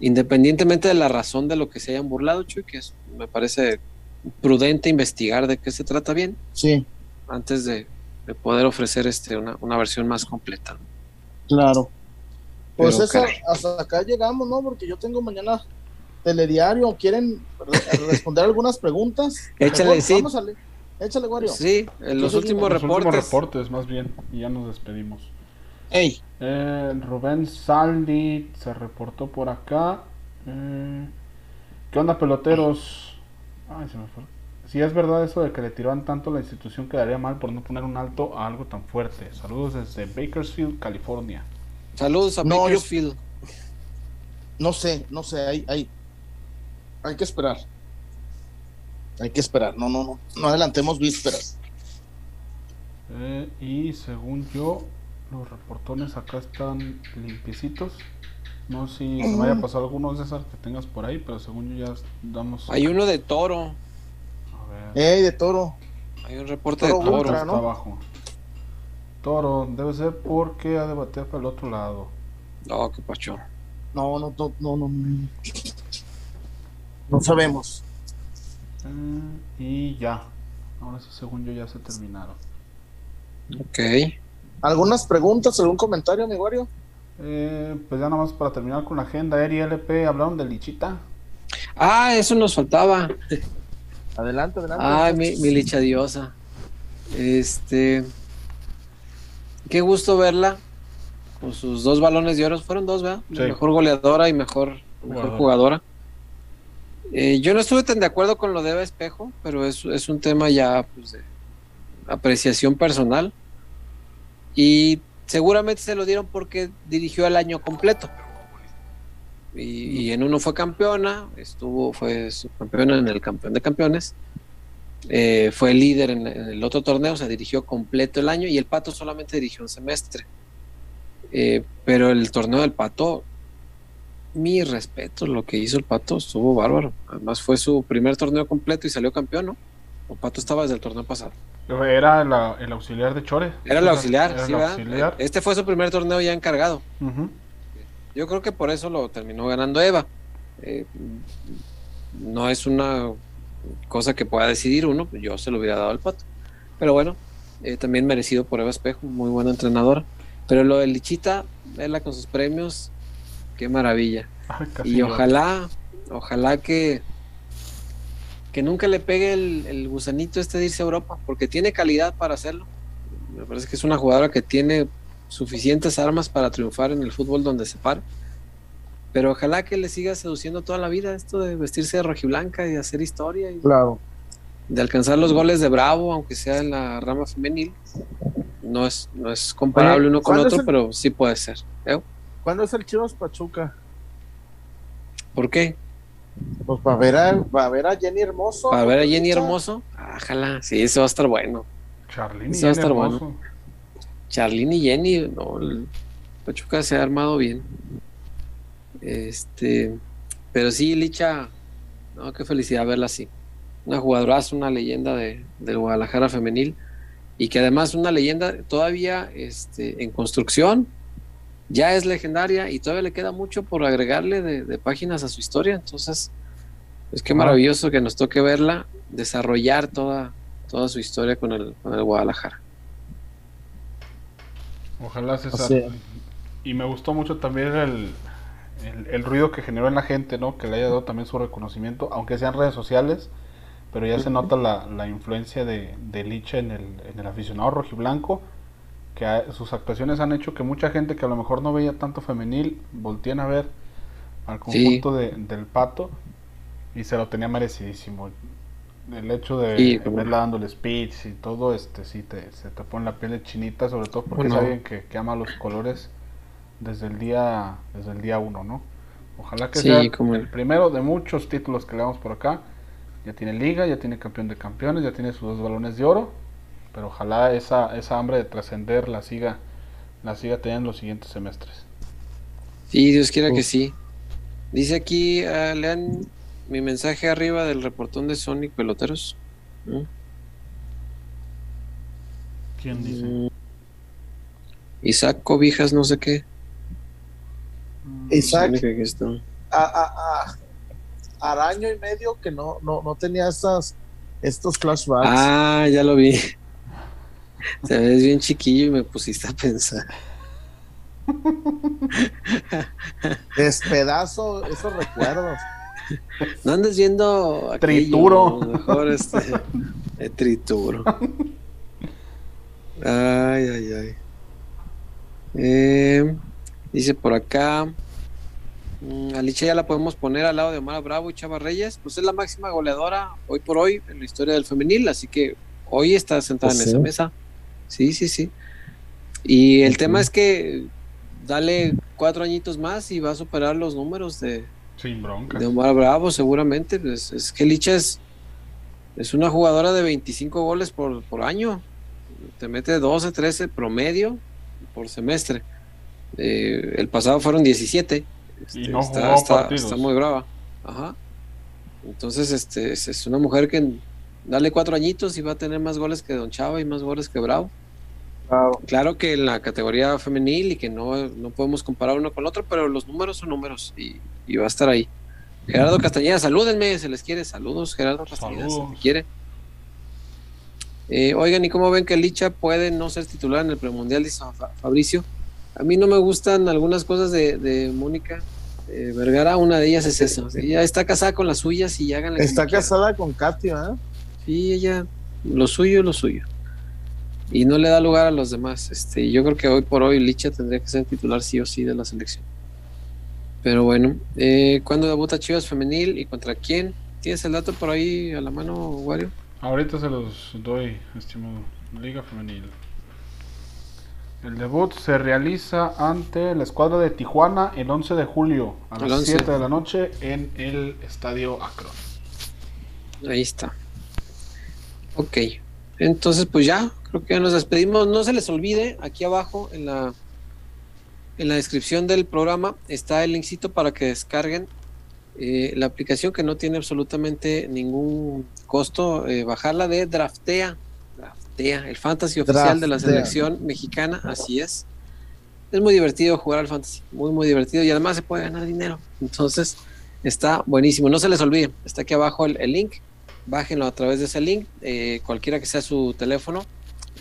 Independientemente de la razón de lo que se hayan burlado, Chuy, que es- me parece prudente investigar de qué se trata bien Sí, antes de, de poder ofrecer este una, una versión más completa. claro. Pues Pero, eso, caray. hasta acá llegamos, ¿no? Porque yo tengo mañana telediario. ¿Quieren re- responder algunas preguntas? Échale, Mejor, sí. vamos a le- Échale, Wario. Sí, en los últimos Los reportes. últimos reportes, más bien. Y ya nos despedimos. Ey, Eh, Rubén Saldi se reportó por acá. Eh, ¿Qué onda, peloteros? Ay, se me fue. Si es verdad eso de que le tiraban tanto a la institución, quedaría mal por no poner un alto a algo tan fuerte. Saludos desde Bakersfield, California. Saludos a No, yo- Bakersfield. no sé, no sé, hay, hay, hay que esperar. Hay que esperar, no, no, no, no adelantemos vísperas. Eh, y según yo, los reportones acá están limpiecitos. No sé si me vaya a pasar alguno, César, que tengas por ahí, pero según yo ya damos. Hay uno de toro. A ver. Ey, de toro. Hay un reporte de Toro toro. Ultra, está ¿no? abajo. Toro, debe ser porque ha de batear para el otro lado. No, qué pacho. No, no, no, no, no. No, no sabemos. Eh, y ya. Ahora sí, según yo, ya se terminaron. Ok. ¿Algunas preguntas, algún comentario, mi Wario? Eh, pues ya nada más para terminar con la agenda, Eri LP, hablaron de Lichita. Ah, eso nos faltaba. Adelante, adelante. Ay, mi, mi licha diosa. Este. Qué gusto verla. Con sus dos balones de oro. Fueron dos, ¿verdad? Sí. Mejor goleadora y mejor, mejor jugadora. Eh, yo no estuve tan de acuerdo con lo de Eva Espejo, pero es, es un tema ya pues, de apreciación personal. Y seguramente se lo dieron porque dirigió el año completo. Y, en uno fue campeona, estuvo, fue subcampeona en el campeón de campeones. Eh, fue líder en, el otro torneo, o sea, dirigió completo el año y el Pato solamente dirigió un semestre. Eh, pero el torneo del Pato, mi respeto, lo que hizo el Pato estuvo bárbaro. Además fue su primer torneo completo y salió campeón, ¿no? El Pato estaba desde el torneo pasado. Era la- el auxiliar de Chore. Era el auxiliar, Era sí, el. Este fue su primer torneo ya encargado. Yo creo que por eso lo terminó ganando Eva. Eh, no es una cosa que pueda decidir uno, yo se lo hubiera dado al pato. Pero bueno, eh, también merecido por Eva Espejo, muy buena entrenadora. Pero lo de Lichita, verla con sus premios, qué maravilla. Ay, Y ojalá, ojalá que, que nunca le pegue el, el gusanito este de irse a Europa, porque tiene calidad para hacerlo. Me parece que es una jugadora que tiene suficientes armas para triunfar en el fútbol donde se pare. Pero ojalá que le siga seduciendo toda la vida esto de vestirse de rojiblanca y hacer historia y Claro. de alcanzar los goles de Bravo, aunque sea en la rama femenil. No es, no es comparable Oye, uno con ¿cuándo otro, el- pero sí puede ser. ¿Eh? ¿Cuándo es el Chivas Pachuca? ¿Por qué? Pues para ver a, para ver a Jenny Hermoso. Para ver a Jenny. Hermoso. Ojalá, sí, eso va a estar bueno. Charlene Eso va a Jenny estar bueno. Hermoso. Charlene y Jenny, no, el Pachuca se ha armado bien. Este, pero sí, Licha, no, qué felicidad verla así. Una jugadoraza, una leyenda de, del Guadalajara femenil y que además una leyenda todavía este, en construcción, ya es legendaria y todavía le queda mucho por agregarle de, de páginas a su historia. Entonces, es que Ajá. maravilloso que nos toque verla desarrollar toda, toda su historia con el, con el Guadalajara. Ojalá César. Es. Y me gustó mucho también el, el, el ruido que generó en la gente, ¿no? Que le haya dado también su reconocimiento, aunque sean redes sociales, pero ya se nota la, la influencia de, de Licha en el, en el aficionado rojiblanco, que sus actuaciones han hecho que mucha gente que a lo mejor no veía tanto femenil volteen a ver al conjunto de- del pato y se lo tenía merecidísimo. El hecho de Sí, verla dando el speech y todo, este sí te, se te pone la piel de chinita, sobre todo porque Bueno. es alguien que, que ama los colores desde el día desde el día uno, ¿no? Ojalá que Sí, sea como el- primero de muchos títulos que le damos por acá. Ya tiene liga, ya tiene campeón de campeones, ya tiene sus dos balones de oro, pero ojalá esa esa hambre de trascender la siga la siga teniendo en los siguientes semestres. Sí, Dios quiera que sí. Dice aquí, ah, lean mi mensaje arriba del reportón de Sonic Peloteros. ¿Mm? ¿Quién dice? Mm. Isaac Cobijas, no sé qué. Isaac, aquí está. a, a, a- araño y medio que no, no, no tenía estas, estos flashbacks. Ah, ya lo vi. Te ves bien chiquillo y me pusiste a pensar. Despedazo esos recuerdos. No andes viendo aquello, Trituro. Mejor este. eh, trituro. Ay, ay, ay. Eh, dice por acá. mm, Alicia ya la podemos poner al lado de Omar Bravo y Chava Reyes. Pues es la máxima goleadora hoy por hoy en la historia del femenil. Así que hoy está sentada Pues en sí. esa mesa. Sí, sí, sí. Y el tema es que dale cuatro añitos más y va a superar los números de, Sin de Omar Bravo, seguramente. Pues, es que Licha es, es una jugadora de 25 goles por, por año. Te mete 12, 13 promedio por semestre. Eh, el pasado fueron 17. Y Este, no está, muy brava. Ajá. Entonces, este, es, es una mujer que dale cuatro añitos y va a tener más goles que Don Chava y más goles que Bravo. Claro. Claro que en la categoría femenil y que no, no podemos comparar uno con el otro, pero los números son números y, y va a estar ahí. Gerardo Castañeda, salúdenme, se les quiere. Saludos, Gerardo Castañeda, se Saludos. les quiere. Eh, oigan, ¿y cómo ven que Licha puede no ser titular en el premundial? Dice Fa- Fabricio. A mí no me gustan algunas cosas de, de Mónica eh, Vergara. Una de ellas es eso. Ella está casada con las suyas y háganle como Está casada con Katy, ¿eh? Sí, ella, lo suyo, lo suyo. Y no le da lugar a los demás. Este, yo creo que hoy por hoy Licha tendría que ser titular sí o sí de la selección. Pero bueno, eh, ¿cuándo debuta Chivas Femenil y contra quién? ¿Tienes el dato por ahí a la mano, Wario? Ahorita se los doy, estimado. Liga Femenil. El debut se realiza ante la escuadra de Tijuana el 11 de julio a El las 11. 7 de la noche en el Estadio Akron. Ahí está. Ok. Entonces, pues ya, creo que nos despedimos. No se les olvide, aquí abajo en la, en la descripción del programa está el linkcito para que descarguen eh, la aplicación que no tiene absolutamente ningún costo. eh, bajarla de Draftea. Draftea, el fantasy oficial de la selección mexicana, así es. Es muy divertido jugar al fantasy, muy, muy divertido y además se puede ganar dinero. Entonces, está buenísimo. No se les olvide, está aquí abajo el, el link bájenlo a través de ese link, eh, cualquiera que sea su teléfono,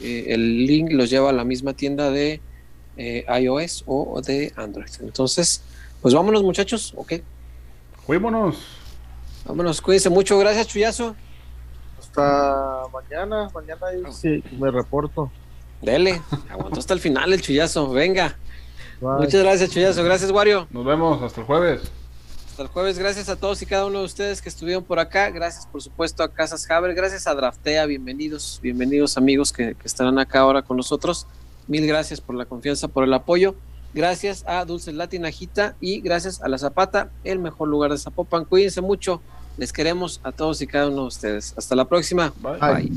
eh, el link los lleva a la misma tienda de eh, iOS o de Android. Entonces, pues vámonos muchachos, ok, Fuímonos. vámonos, cuídense mucho, gracias Chuyazo, Hasta mañana. Mañana ahí sí me reporto. dele, aguantó hasta el final el Chuyazo, venga, Bye. muchas gracias Chuyazo, gracias Wario, Nos vemos hasta el jueves. Hasta el jueves, gracias a todos y cada uno de ustedes que estuvieron por acá, gracias por supuesto a Casas Haber, gracias a Draftea, bienvenidos, bienvenidos amigos que, que estarán acá ahora con nosotros, mil gracias por la confianza, por el apoyo, gracias a Dulces Latinajita y gracias a La Zapata, el mejor lugar de Zapopan, cuídense mucho, les queremos a todos y cada uno de ustedes, hasta la próxima. Bye. Bye.